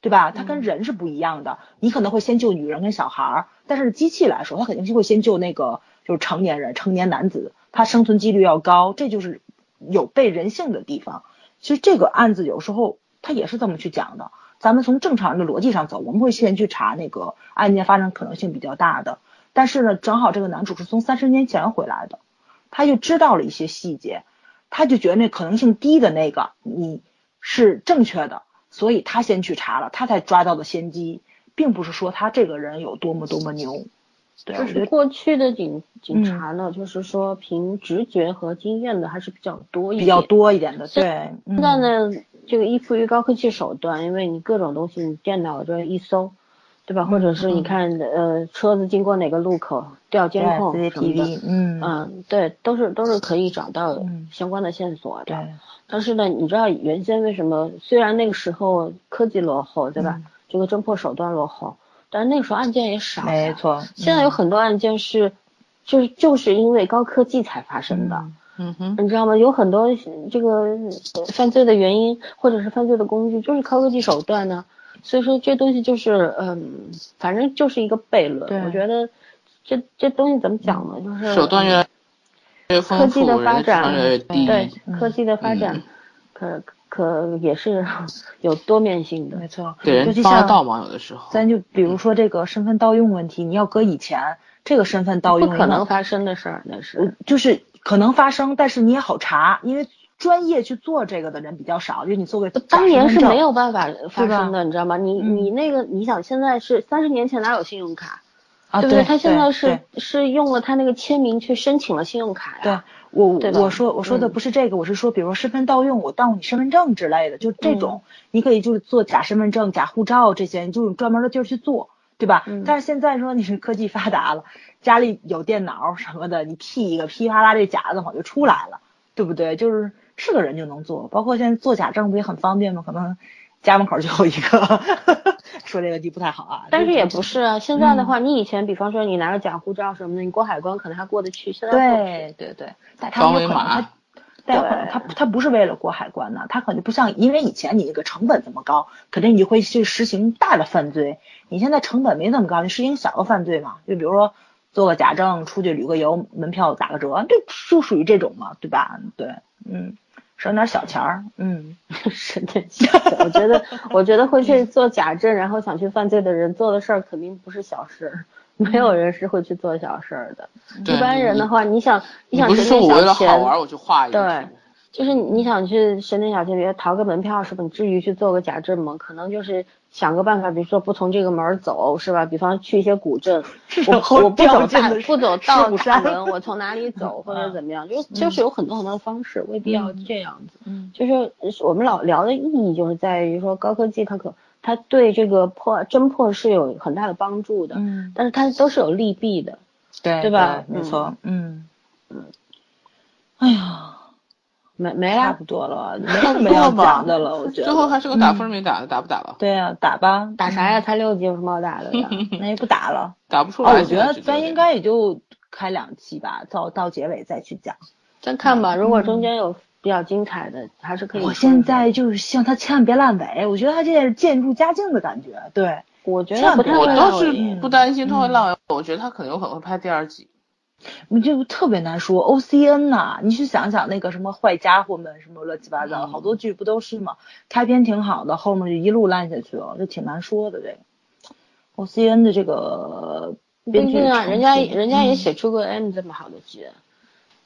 对吧？他跟人是不一样的，你可能会先救女人跟小孩儿，但是机器来说，它肯定是会先救那个就是成年人、成年男子，他生存几率要高，这就是有悖人性的地方。其实这个案子有时候他也是这么去讲的。咱们从正常人的逻辑上走，我们会先去查那个案件发生可能性比较大的。但是呢，正好这个男主是从三十年前回来的，他就知道了一些细节，他就觉得那可能性低的那个你是正确的，所以他先去查了，他才抓到的先机，并不是说他这个人有多么多么牛。对，就是过去的警警嗯察呢，就是说凭直觉和经验的还是比较多一比较。多一点的，对。现在嗯呢，这个依附于高科技手段，因为你各种东西，你电脑这一搜，对吧？或者是你嗯看呃车子经过哪个路口调监控什么的，嗯嗯，对，都是都是可以找到嗯相关的线索的。对，但是呢，你知道原先为什么？虽然那个时候科技落后，对吧？嗯这个侦破手段落后，但是那个时候案件也少。没错。现在有很多案件是，就是就是因为高科技才发生的。嗯嗯哼，你知道吗？有很多这个呃犯罪的原因，或者是犯罪的工具，就是高科技手段呢。所以说这东西就是，嗯，反正就是一个悖论。我觉得这这东西怎么讲呢？就是手段越来越，科技的发展越越。对嗯科技的发展，可可也是 [laughs] 有多面性的没。错，给人尤其像帮得到吗？有的时候，咱就比如说这个身份盗用问题，你要搁以前，这个身份盗不用可能发生的事儿，那呃是。就是可能发生，但是你也好查，因为专业去做这个的人比较少，就是你做个当年是没有有办法发生的，你知道吗？你嗯你那个，你想现在是三十年前哪有信用卡？啊，对不对，他现在是是用了他那个签名去申请了信用卡呀。对我我说我说的嗯不是这个，我是说，比如说身份盗用，我盗你身份证之类的，就这种，你可以就是做假身份证、假护照这些，你就有专门的地儿去做。对吧？嗯但是现在说你是科技发达了，家里有电脑什么的，你 P 一个噼啪啦这假的就出来了，对不对？就是是个人就能做，包括现在做假证不也很方便吗？可能家门口就有一个，[laughs] 说这个地不太好啊。但是也不是啊，现在的话，你以前比方说你拿着假护照什么的，你过海关可能还过得去，现在对对对，但他双维有可能他，但有可能他他不是为了过海关呢，他可能不像，因为以前你那个成本这么高，肯定你会去实行大的犯罪。你现在成本没那么高，你实行小的犯罪嘛，就比如说做个假证，出去旅个游，门票打个折，这就属于这种嘛，对吧？对，嗯，省点小钱儿，嗯，[laughs] 省点小钱，我觉得，我觉得会去做假证，然后想去犯罪的人做的事儿肯定不是小事儿，没有人是会去做小事儿的。一般人的话，你想，你想不是说我为了好玩我就画一个对图，就是你你想去深圳小钱，比如逃个门票是吧？你至于去做个假证吗？可能就是想个办法，比如说不从这个门儿走是吧？比方去一些古镇，[laughs] 我我不走大不走狮道门，[laughs] 我从哪里走或者怎么样？就就是有很多很多的方式，未必要这样子。嗯就是我们老聊的意义，就是在于说高科技它可它对这个破侦破是有很大的帮助的，嗯，但是它都是有利弊的。对对吧没错，嗯嗯，哎呀。没没啦，差不多了，[laughs] 没差不什么要多吧讲的了，我觉得。最后还是个打分没打的，打不打吧？对啊，打吧，打啥呀？才六级有什么好打的呀？[laughs] 那也不打了。打不出哦，来。我觉得咱应该也就开两期吧，到到结尾再去讲。再看吧，如果中间有比较精彩的，还是可以。我现在就是希望他千万别烂尾，我觉得他这是渐入佳境的感觉。对，我觉得不太会我倒是不担心他会烂尾，我觉得他可能有可能会拍第二季。你这个特别难说。O C N 呐、你去想想那个什么坏家伙们，什么乱七八糟，嗯好多剧不都是吗？开篇挺好的，后面就一路烂下去了，就挺难说的。这个 O C N 的这个编剧啊，人家人家也嗯写出过 M 这么好的剧，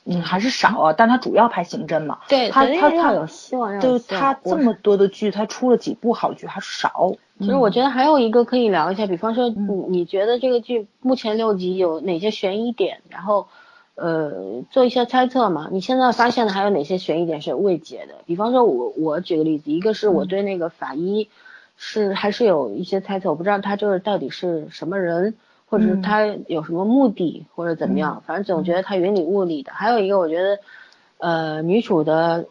嗯还是少啊，但他主要拍刑侦嘛。对，他他他有希望，要就他这么多的剧，他出了几部好剧还少。其实我觉得还有一个可以聊一下，比方说嗯你你觉得这个剧目前六集有哪些悬疑点，然后呃做一些猜测嘛？你现在发现的还有哪些悬疑点是未解的？比方说我我举个例子，一个是我对那个法医是还是有一些猜测，我不知道他就是到底是什么人，或者是嗯。他有什么目的或者怎么样，反正总觉得他云里雾里的。还有一个我觉得呃女主的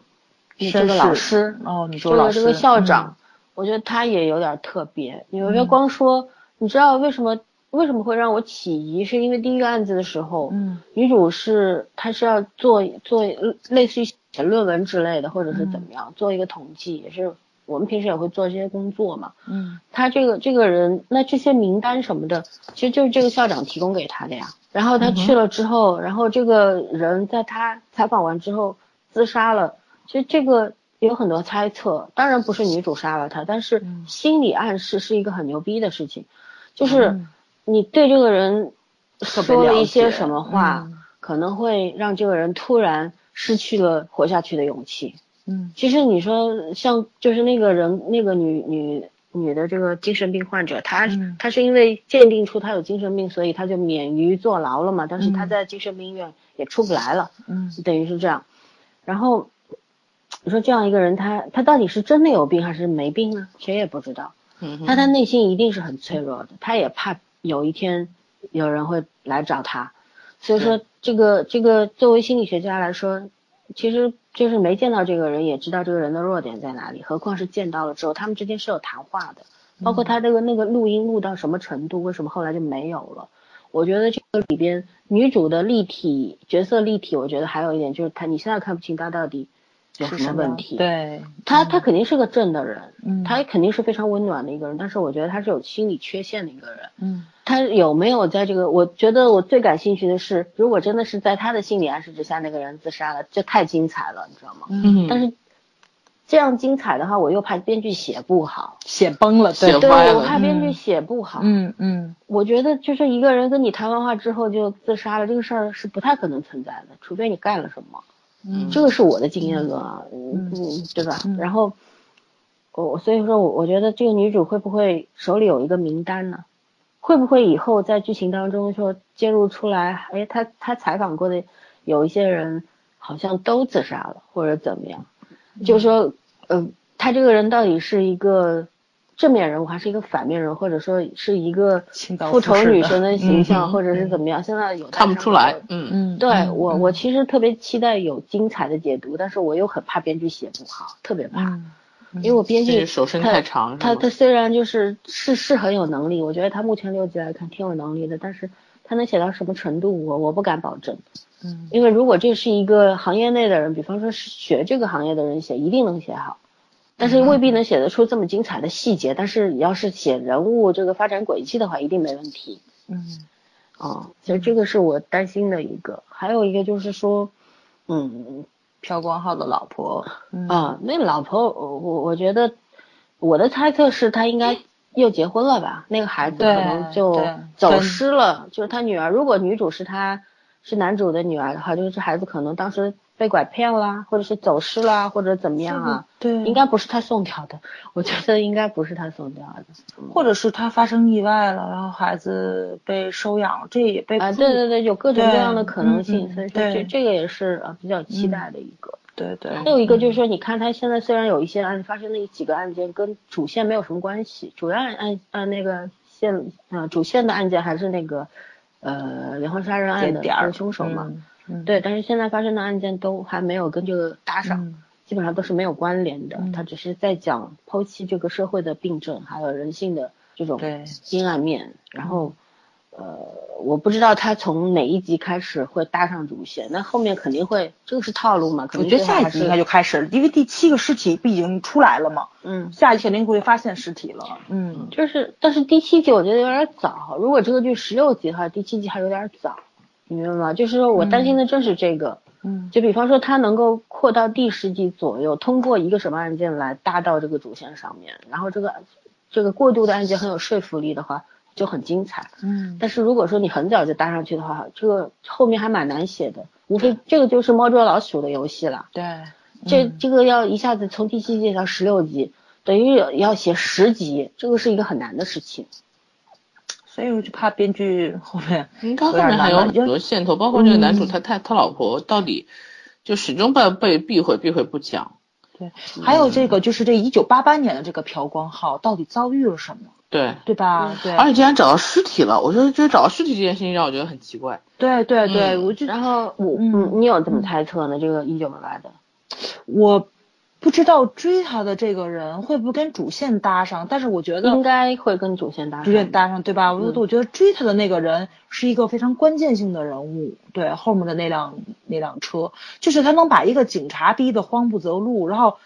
这个老师哦，你说老师个这个校长，嗯我觉得他也有点特别。你别嗯。光说，你知道为什么为什么会让我起疑？是因为第一个案子的时候，嗯。女主是她是要做做类似于写论文之类的，或者是怎么样，做一个统计，也是我们平时也会做这些工作嘛。嗯他这个这个人，那这些名单什么的，其实就是这个校长提供给他的呀。然后他去了之后，然后这个人在他采访完之后自杀了。其实这个有很多猜测，当然不是女主杀了他，但是嗯心理暗示是一个很牛逼的事情，就是嗯你对这个人说了一些什么话，嗯可能会让这个人突然失去了活下去的勇气。嗯其实你说像就是那个人那个女女女的这个精神病患者，她、嗯她是因为鉴定出她有精神病，所以她就免于坐牢了嘛。但是她嗯在精神病院也出不来了，嗯等于是这样。然后你说这样一个人，他他到底是真的有病还是没病呢？谁也不知道。嗯哼，但他内心一定是很脆弱的，他也怕有一天有人会来找他，所以说这个这个作为心理学家来说，其实就是没见到这个人也知道这个人的弱点在哪里，何况是见到了之后，他们之间是有谈话的，包括他这个那个录音录到什么程度，为什么后来就没有了？我觉得这个里边女主的立体角色立体，我觉得还有一点就是她你现在看不清她到底有什么是什么问题，对，他他肯定是个正的人，嗯他肯定是非常温暖的一个人，但是我觉得他是有心理缺陷的一个人。嗯他有没有在这个？我觉得我最感兴趣的是，如果真的是在他的心理暗示之下，那个人自杀了，这太精彩了，你知道吗？嗯，但是这样精彩的话，我又怕编剧写不好，写崩了，写对，对我怕编剧写不好。嗯嗯我觉得就是一个人跟你谈完话之后就自杀了，这个事儿是不太可能存在的，除非你干了什么。嗯这个是我的经验论啊，嗯嗯，对吧？嗯然后我所以说我我觉得这个女主会不会手里有一个名单呢？会不会以后在剧情当中说揭露出来，哎，她她采访过的有一些人好像都自杀了，或者怎么样？就是说，呃，她这个人到底是一个正面人物还是一个反面人，或者说是一个复仇女神的形象，嗯或者是怎么样，现在有看不出来，嗯，嗯，对嗯我，嗯我其实特别期待有精彩的解读，但是我又很怕编剧写不好，特别怕，嗯因为我编剧手伸他太长，他他虽然就是是是很有能力，我觉得他目前六集来看挺有能力的，但是他能写到什么程度，我我不敢保证。嗯因为如果这是一个行业内的人，比方说是学这个行业的人写，一定能写好，但是未必能写得出这么精彩的细节。但是你要是写人物这个发展轨迹的话，一定没问题。嗯哦、所以这个是我担心的一个。还有一个就是说，嗯朴光浩的老婆，嗯啊，那老婆，我我我觉得我的猜测是他应该又结婚了吧？那个孩子可能就走失了，就是他女儿。如果女主是他是男主的女儿的话，就是这孩子可能当时被拐骗啦，或者是走失啦，或者怎么样啊？对，应该不是他送掉的，我觉得应该不是他送掉的。或者是他发生意外了，然后孩子被收养，这也被啊，对对对，有各种各样的可能性，所以说这这个也是啊比较期待的一个。对对，还有一个就是说，你看他现在虽然有一些案发生的几个案件跟主线没有什么关系，主要案案按那个线啊主线的案件还是那个呃连环杀人案的凶手嘛，嗯，嗯，对，但是现在发生的案件都还没有跟这个搭上，嗯基本上都是没有关联的，嗯他只是在讲剖析这个社会的病症，还有人性的这种阴暗面，然后。呃，我不知道他从哪一集开始会搭上主线，那后面肯定会，这个是套路嘛？肯我觉得下一集应该就开始了，因为第七个尸体不已经出来了嘛？嗯，下一集肯定会发现尸体了。嗯就是，但是第七集我觉得有点早。如果这个剧十六集的话，第七集还有点早，你明白吗？就是说我担心的正是这个。嗯就比方说，它能够扩到第十集左右，通过一个什么案件来搭到这个主线上面，然后这个这个过渡的案件很有说服力的话，就很精彩。嗯但是如果说你很早就搭上去的话，这个后面还蛮难写的。无非这个就是猫捉老鼠的游戏了。对，这嗯这个要一下子从第七集到十六集，等于要写十集，这个是一个很难的事情。所以我就怕编剧后面应该后面还有很多线头，包括这个男主他他他老婆到底就始终被被避讳避讳不讲。对，还有这个就是这一九八八年的这个朴光浩到底遭遇了什么，对，对吧？对，而且竟然找到尸体了，我就觉得找到尸体这件事情让我觉得很奇怪。对对对，嗯我就然后我嗯嗯，你有怎么猜测呢？这个一九八八的，我不知道追他的这个人会不会跟主线搭上，但是我觉得应该会跟主线搭上。主线搭上，对吧？我嗯我觉得追他的那个人是一个非常关键性的人物，对后面的那辆那辆车，就是他能把一个警察逼得慌不择路，然后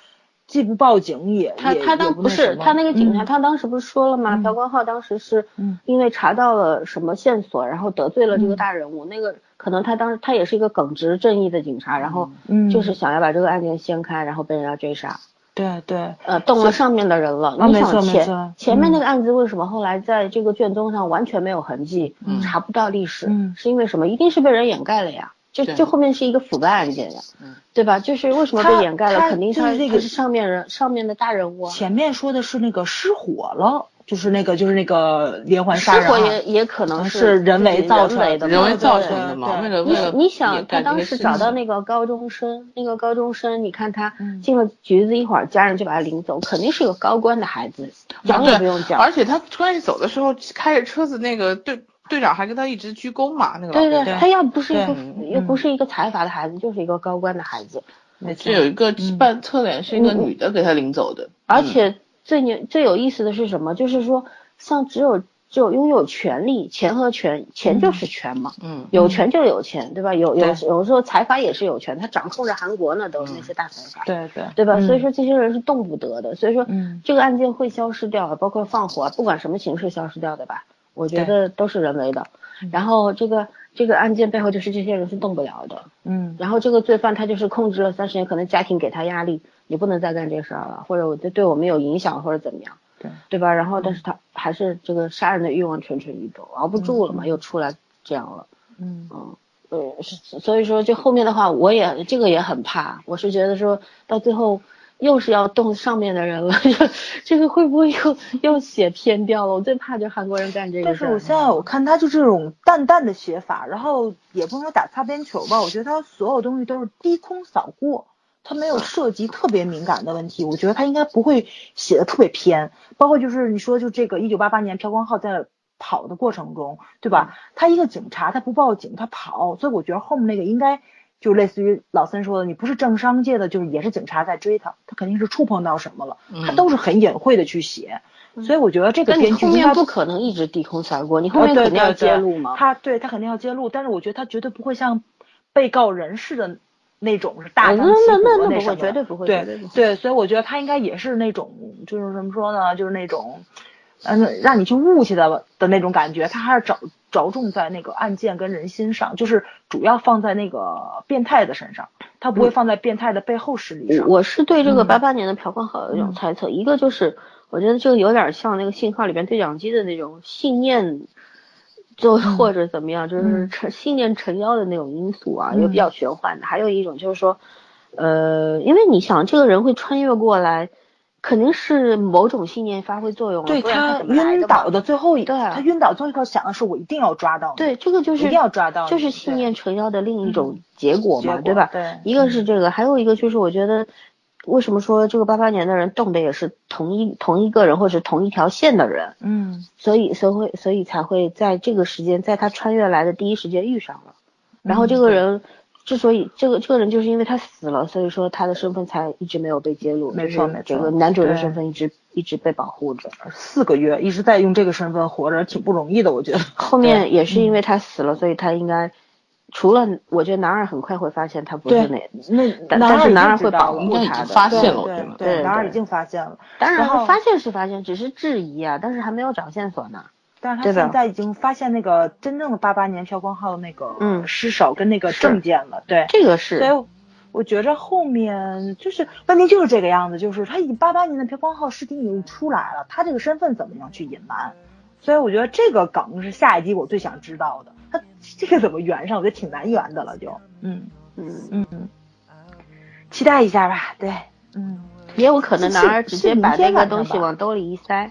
既不报警也也他他当不是他那个警察，嗯他当时不是说了吗？嗯朴光浩当时是嗯因为查到了什么线索，然后得罪了这个嗯大人物。那个可能他当时他也是一个耿直正义的警察，然后嗯就是想要把这个案件掀开，然后被人家追杀。对对呃，动了上面的人了。啊没你想前错没错前面嗯那个案子为什么后来在这个卷宗上完全没有痕迹，嗯查不到历史？嗯是因为什么？一定是被人掩盖了呀。就对就后面是一个腐败案件呀，嗯对吧？就是为什么他被掩盖了？他肯定就是这个是上面人上面的大人物啊。前面说的是那个失火了，就是那个就是那个连环杀人失火也也可能嗯是人为造成的人为的，人为造对成的嘛，为了为了你你想，他当时找到那个高中生，那个高中生，你看他嗯进了局子一会儿，家人就把他领走，肯定是个高官的孩子，讲也不用讲。而且他关键走的时候开着车子，那个队队长还跟他一直鞠躬嘛，那个老对对，他要不是一个又不是一个财阀的孩子，就是一个高官的孩子，没错。这有一个嗯。半侧脸是一个嗯女的给他领走的，嗯。而且最牛最有意思的是什么？就是说，像只有只有拥有权利，钱和权，钱就是权嘛。嗯。有权就有钱，对吧？有有对。有时候财阀也是有权，他掌控着韩国呢，都是那些大财阀。对对对吧？嗯。所以说这些人是动不得的，所以说嗯。这个案件会消失掉，包括放火，不管什么形式消失掉的吧，我觉得都是人为的。然后这个这个案件背后就是这些人是动不了的，嗯然后这个罪犯他就是控制了三十年，可能家庭给他压力，你不能再干这事儿了，或者我对对我们有影响或者怎么样，对对吧？然后但是他还是这个杀人的欲望蠢蠢欲动，熬不住了嘛，嗯又出来这样了。嗯嗯，呃，所以说就后面的话，我也这个也很怕，我是觉得说到最后又是要动上面的人了，[laughs] 这个会不会又 [laughs] 又写偏掉了？我最怕就韩国人干这个。但是我现在我看他就这种淡淡的写法，然后也不能说打擦边球吧，我觉得他所有东西都是低空扫过，他没有涉及特别敏感的问题，我觉得他应该不会写的特别偏。包括就是你说就这个一九八八年朴光浩在跑的过程中，对吧？他一个警察他不报警他跑，所以我觉得后面那个应该就类似于老三说的，你不是政商界的，就是也是警察在追他，他肯定是触碰到什么了，他都是很隐晦的去写。所以我觉得这个编剧后面不可能一直低空扫过，你后面肯定要揭露嘛。他对他肯定要揭露，但是我觉得他绝对不会像被告人似的。那种是大张旗鼓的那种，绝对不会，对对，所以我觉得他应该也是那种，就是怎么说呢，就是那种，嗯，让你去悟去的的那种感觉。他还是着着重在那个案件跟人心上，就是主要放在那个变态的身上，他不会放在变态的背后势力上。我是对这个八八年的朴光浩有一种猜测，一个就是我觉得这个有点像那个信号里边对讲机的那种信念。就或者怎么样，就是成信念成妖的那种因素啊，又比较玄幻的。还有一种就是说，呃，因为你想这个人会穿越过来，肯定是某种信念发挥作用了。对他晕倒的最后一，对，他晕倒最后一刻想的是我一定要抓到。对，这个就是一定要抓到，就是信念成妖的另一种结果嘛，对吧？对，一个是这个，还有一个就是我觉得。为什么说这个八八年的人动的也是同一同一个人或者同一条线的人？嗯，所以所以会所以才会在这个时间，在他穿越来的第一时间遇上了。然后这个人之所以这个这个人就是因为他死了，所以说他的身份才一直没有被揭露。没错没错，这个男主的身份一直一直被保护着，四个月一直在用这个身份活着，挺不容易的，我觉得。后面也是因为他死了，所以他应该。除了我觉得男二很快会发现他不是那那，但是男二会保护他的，发现了对对，男二已经发现了。当然发现是发现，只是质疑啊，但是还没有找线索呢。但是他现在已经发现那个真正的八八年朴光浩的那个嗯尸首跟那个证件了，对，这个是。所以我觉着后面就是问题就是这个样子，就是他已经八八年的朴光浩尸体已经出来了，他这个身份怎么样去隐瞒？所以我觉得这个梗是下一集我最想知道的。他这个怎么圆上？我觉得挺难圆的了，就嗯嗯嗯，期待一下吧。对，嗯，也有可能男儿直接把那个东西往兜里一塞，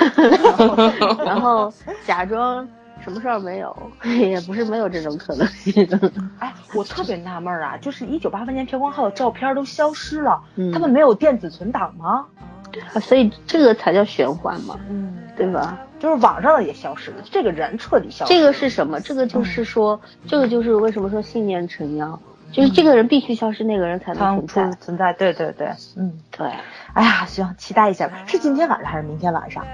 [laughs] 然后 [laughs] 假装什么事儿没有，也不是没有这种可能性。[laughs] 哎，我特别纳闷啊，就是一九八八年朴光浩的照片都消失了，他们没有电子存档吗？啊，所以这个才叫玄幻嘛，嗯，对吧？就是网上的也消失了，这个人彻底消失了。这个是什么？这个就是说，这个就是为什么说信念成妖，就是这个人必须消失，那个人才能存在。存在，对对对，嗯，对。哎呀，行，期待一下吧。是今天晚上还是明天晚上？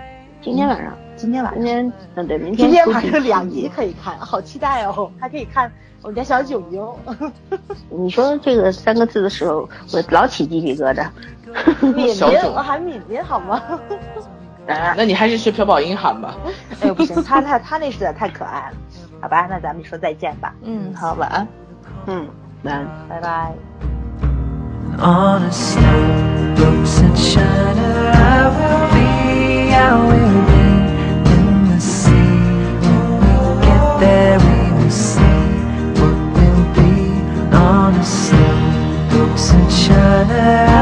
今天晚上，今天晚上。今天，嗯，对，明天。今天晚上两集可以看，好期待哦！还可以看我们家小九九。[laughs] [laughs] 你说这个三个字的时候，我老起鸡皮疙瘩。敏敏，[laughs] 我喊敏敏好吗？那你还是学朴宝英喊吧。哎呦不行，他他他那实在太可爱了。好吧，那咱们说再见吧。嗯，好，晚安。嗯，Bye. Bye bye. On a snow looks and shiner, I will be, I will be in the sea. When we get there, we will see what will be. On a and.